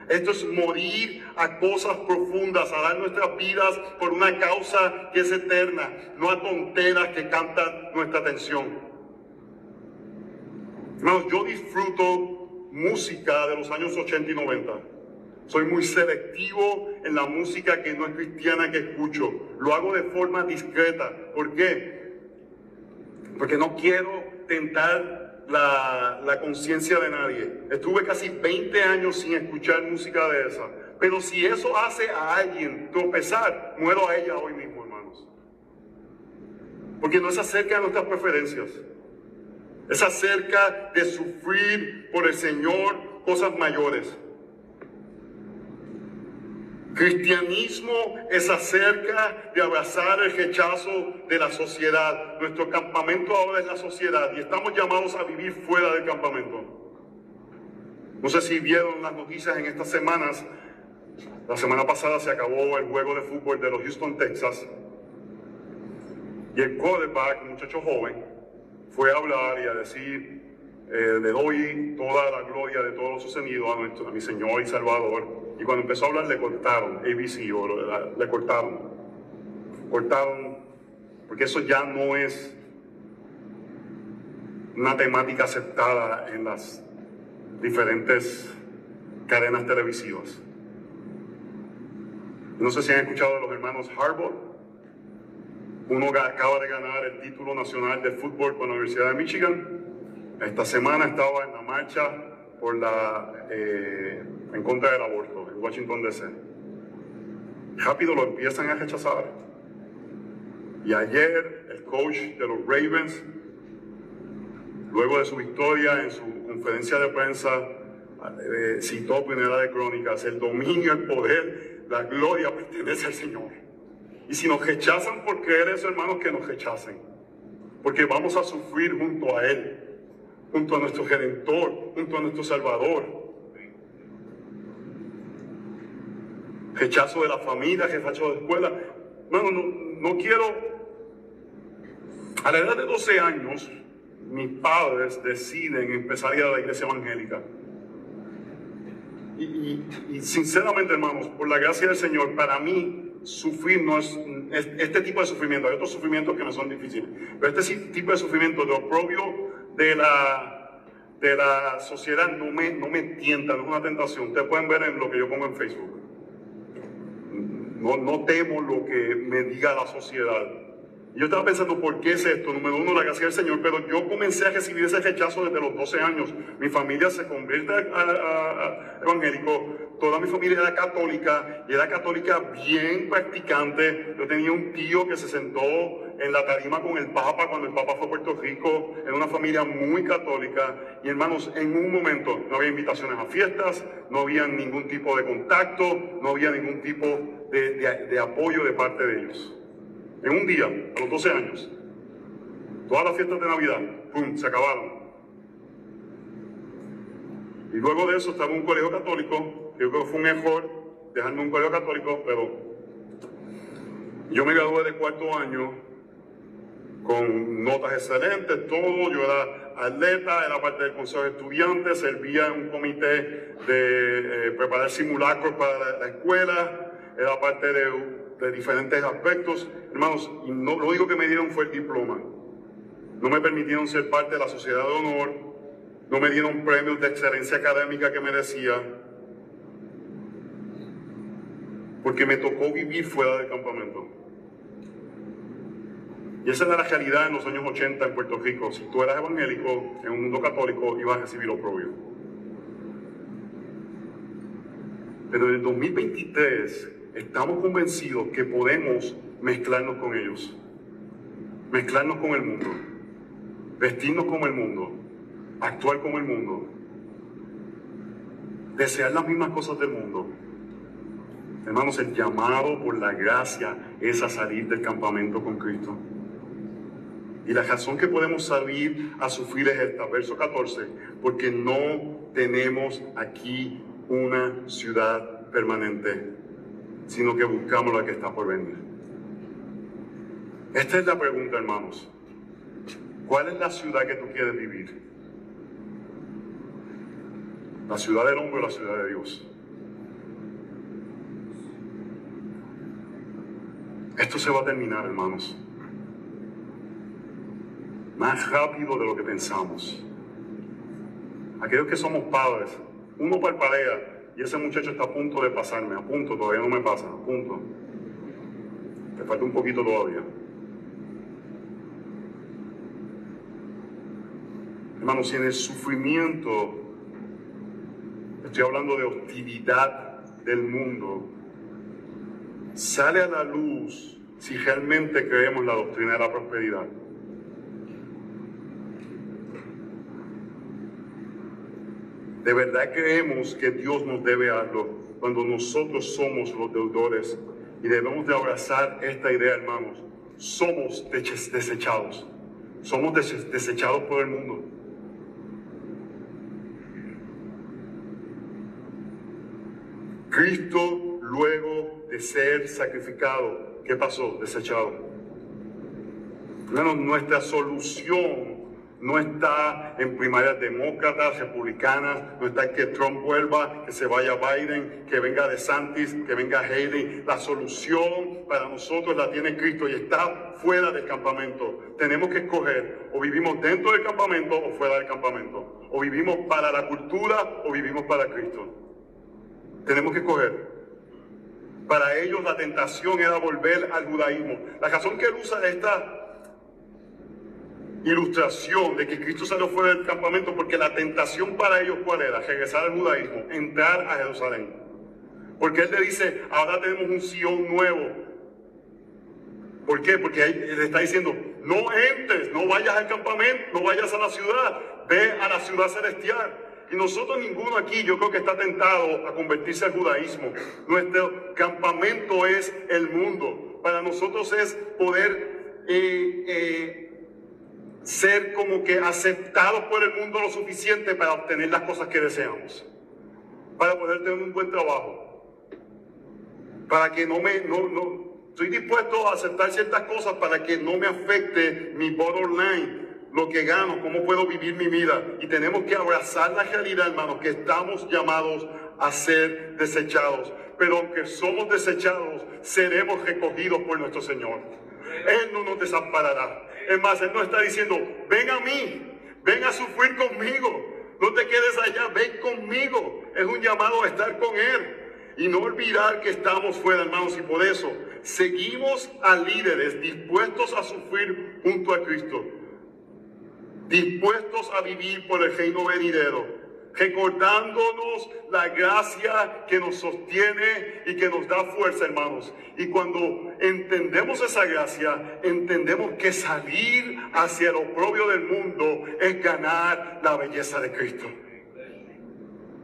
Esto es morir a cosas profundas, a dar nuestras vidas por una causa que es eterna, no a tonteras que cantan nuestra atención. Hermanos, yo disfruto música de los años 80 y 90. Soy muy selectivo en la música que no es cristiana que escucho. Lo hago de forma discreta. ¿Por qué? Porque no quiero tentar la, la conciencia de nadie. Estuve casi 20 años sin escuchar música de esa. Pero si eso hace a alguien tropezar, muero a ella hoy mismo, hermanos. Porque no es acerca de nuestras preferencias. Es acerca de sufrir por el Señor cosas mayores. Cristianismo es acerca de abrazar el rechazo de la sociedad. Nuestro campamento ahora es la sociedad y estamos llamados a vivir fuera del campamento. No sé si vieron las noticias en estas semanas. La semana pasada se acabó el juego de fútbol de los Houston, Texas. Y el quarterback, un muchacho joven, fue a hablar y a decir, eh, le doy toda la gloria de todo lo sucedido a, nuestro, a mi Señor y Salvador. Y cuando empezó a hablar le cortaron, ABC, o le cortaron. Cortaron, porque eso ya no es una temática aceptada en las, diferentes cadenas televisivas. No sé si han escuchado de los hermanos Harbaugh. Uno acaba de ganar el título nacional de fútbol con la Universidad de Michigan. Esta semana estaba en la marcha por la, eh, en contra del aborto en Washington DC. Rápido lo empiezan a rechazar. Y ayer el coach de los Ravens, luego de su victoria en su conferencia de prensa, eh, citó Primera de Crónicas, el dominio, el poder, la gloria pertenece al Señor. Y si nos rechazan por creer eso, hermanos, que nos rechacen. Porque vamos a sufrir junto a Él, junto a nuestro Redentor, junto a nuestro Salvador. Rechazo de la familia, rechazo de la escuela. Bueno, no, quiero a la edad de 12 años, mis padres deciden empezar a ir a la iglesia evangélica. Y, sinceramente, hermanos, por la gracia del Señor, para mí sufrir no es, este tipo de sufrimiento. Hay otros sufrimientos que no son difíciles, pero este tipo de sufrimiento de oprobio de la, de la sociedad no me, no me tienta, no es una tentación. Ustedes pueden ver en lo que yo pongo en Facebook. No, no temo lo que me diga la sociedad yo estaba pensando, ¿por qué es esto? Número uno, la gracia del Señor, pero yo comencé a recibir ese rechazo desde los 12 años. Mi familia se convierte a, evangélico, toda mi familia era católica, y era católica bien practicante. Yo tenía un tío que se sentó en la tarima con el Papa cuando el Papa fue a Puerto Rico, en una familia muy católica. Y hermanos, en un momento no había invitaciones a fiestas, no había ningún tipo de contacto, no había ningún tipo de apoyo de parte de ellos en un día, a los 12 años. Todas las fiestas de Navidad, ¡pum!, se acabaron. Y luego de eso estaba un colegio católico, yo creo que fue un error dejarme un colegio católico, pero yo me gradué de cuarto año con notas excelentes, todo, yo era atleta, era parte del consejo de estudiantes, servía en un comité de eh, preparar simulacros para la escuela, era parte de de diferentes aspectos. Hermanos, y no, lo único que me dieron fue el diploma. No me permitieron ser parte de la sociedad de honor, no me dieron premios de excelencia académica que merecía, porque me tocó vivir fuera del campamento. Y esa era la realidad en los años 80 en Puerto Rico. Si tú eras evangélico en un mundo católico, ibas a recibir oprobio. Pero en el 2023 estamos convencidos que podemos mezclarnos con ellos, mezclarnos con el mundo, vestirnos como el mundo, actuar como el mundo, desear las mismas cosas del mundo. Hermanos, el llamado por la gracia es a salir del campamento con Cristo. Y la razón que podemos salir a sufrir es esta, verso 14, porque no tenemos aquí una ciudad permanente sino que buscamos la que está por venir. Esta es la pregunta, hermanos. ¿Cuál es la ciudad que tú quieres vivir? ¿La ciudad del hombre o la ciudad de Dios? Esto se va a terminar, hermanos. Más rápido de lo que pensamos. Aquellos que somos padres, uno parpadea y ese muchacho está a punto de pasarme, a punto, todavía no me pasa, a punto. Le falta un poquito todavía. Hermanos, si en el sufrimiento, estoy hablando de hostilidad del mundo, sale a la luz si realmente creemos la doctrina de la prosperidad. De verdad creemos que Dios nos debe algo cuando nosotros somos los deudores y debemos de abrazar esta idea, hermanos. Somos desechados. Somos desechados por el mundo. Cristo, luego de ser sacrificado, ¿qué pasó? Desechado. Hermanos, nuestra solución no está en primarias demócratas, republicanas, no está que Trump vuelva, que se vaya Biden, que venga DeSantis, que venga Haley. La solución para nosotros la tiene Cristo y está fuera del campamento. Tenemos que escoger o vivimos dentro del campamento o fuera del campamento. O vivimos para la cultura o vivimos para Cristo. Tenemos que escoger. Para ellos la tentación era volver al judaísmo. La razón que él usa esta ilustración de que Cristo salió fuera del campamento porque la tentación para ellos cuál era? Regresar al judaísmo, entrar a Jerusalén. Porque Él le dice, ahora tenemos un Sion nuevo. ¿Por qué? Porque Él le está diciendo, no entres, no vayas al campamento, no vayas a la ciudad, ve a la ciudad celestial. Y nosotros ninguno aquí yo creo que está tentado a convertirse al judaísmo. Nuestro campamento es el mundo. Para nosotros es poder eh, eh, ser como que aceptados por el mundo lo suficiente para obtener las cosas que deseamos. Para poder tener un buen trabajo para que no me, no, no, estoy dispuesto a aceptar ciertas cosas para que no me afecte mi bottom line, lo que gano, cómo puedo vivir mi vida. Y tenemos que abrazar la realidad, hermanos, que estamos llamados a ser desechados. Pero aunque somos desechados, seremos recogidos por nuestro Señor. Él no nos desamparará. Es más, Él nos está diciendo, ven a mí, ven a sufrir conmigo. No te quedes allá, ven conmigo. Es un llamado a estar con Él y no olvidar que estamos fuera, hermanos, y por eso seguimos a líderes dispuestos a sufrir junto a Cristo, dispuestos a vivir por el reino venidero, recordándonos la gracia que nos sostiene y que nos da fuerza, hermanos. Y cuando entendemos esa gracia, entendemos que salir hacia el oprobio del mundo es ganar la belleza de Cristo.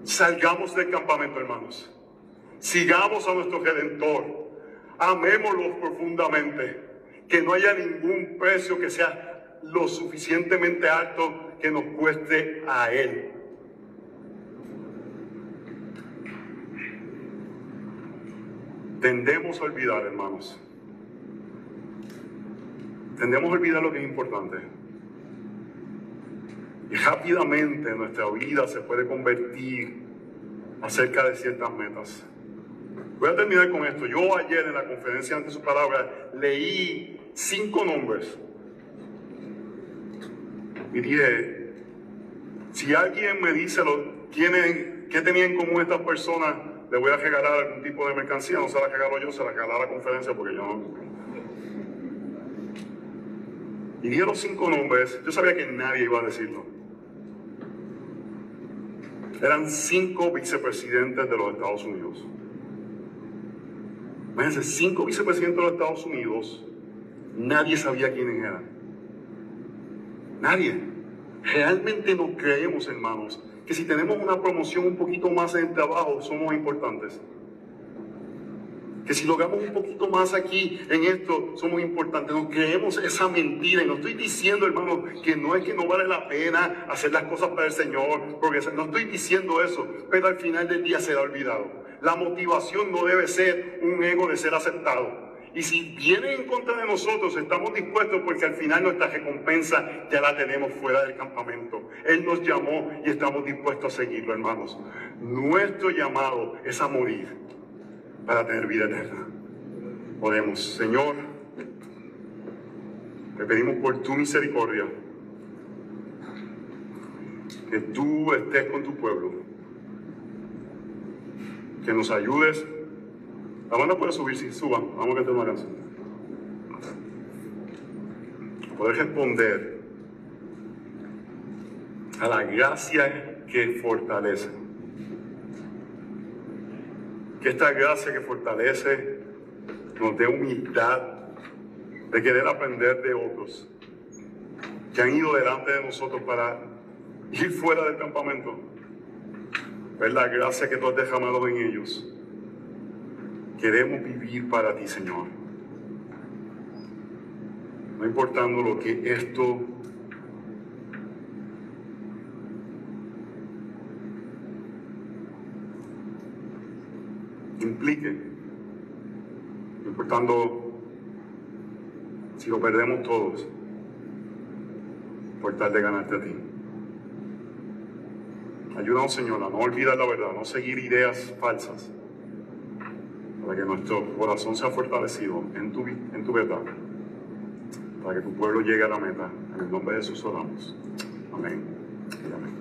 Salgamos del campamento, hermanos. Sigamos a nuestro Redentor. Amémoslo profundamente. Que no haya ningún precio que sea lo suficientemente alto que nos cueste a Él. Tendemos a olvidar, hermanos. Tendemos a olvidar lo que es importante. Y rápidamente nuestra vida se puede convertir acerca de ciertas metas. Voy a terminar con esto. Yo ayer en la conferencia ante su palabra leí cinco nombres. Dije, si alguien me dice lo, qué tenían en común estas personas, le voy a regalar algún tipo de mercancía. No se la regalo yo, se la regalo a la conferencia porque yo no. Y dije los cinco nombres. Yo sabía que nadie iba a decirlo. Eran cinco vicepresidentes de los Estados Unidos. Imagínense, cinco vicepresidentes de los Estados Unidos, nadie sabía quiénes eran. Nadie. Realmente no creemos, hermanos, que si tenemos una promoción un poquito más en el trabajo, somos importantes. Que si logramos un poquito más aquí en esto, somos importantes. No creemos esa mentira. Y no estoy diciendo, hermano, que no es que no vale la pena hacer las cosas para el Señor. Porque no estoy diciendo eso. Pero al final del día será olvidado. La motivación no debe ser un ego de ser aceptado. Y si viene en contra de nosotros, estamos dispuestos porque al final nuestra recompensa ya la tenemos fuera del campamento. Él nos llamó y estamos dispuestos a seguirlo, hermanos. Nuestro llamado es a morir para tener vida eterna. Oremos, Señor, te pedimos por tu misericordia que tú estés con tu pueblo que nos ayudes. La banda puede subir, si suban, vamos a cantar una canción. Poder responder a la gracia que fortalece. Que esta gracia que fortalece nos dé humildad de querer aprender de otros que han ido delante de nosotros para ir fuera del campamento ver la gracia que tú has dejado en ellos. Queremos vivir para ti, Señor. No importando lo que esto implique, no importando si lo perdemos todos, por tal de ganarte a ti. Ayúdanos, Señor, a no olvidar la verdad, no seguir ideas falsas, para que nuestro corazón sea fortalecido en tu, en tu verdad, para que tu pueblo llegue a la meta. En el nombre de Jesús oramos. Amén. amén.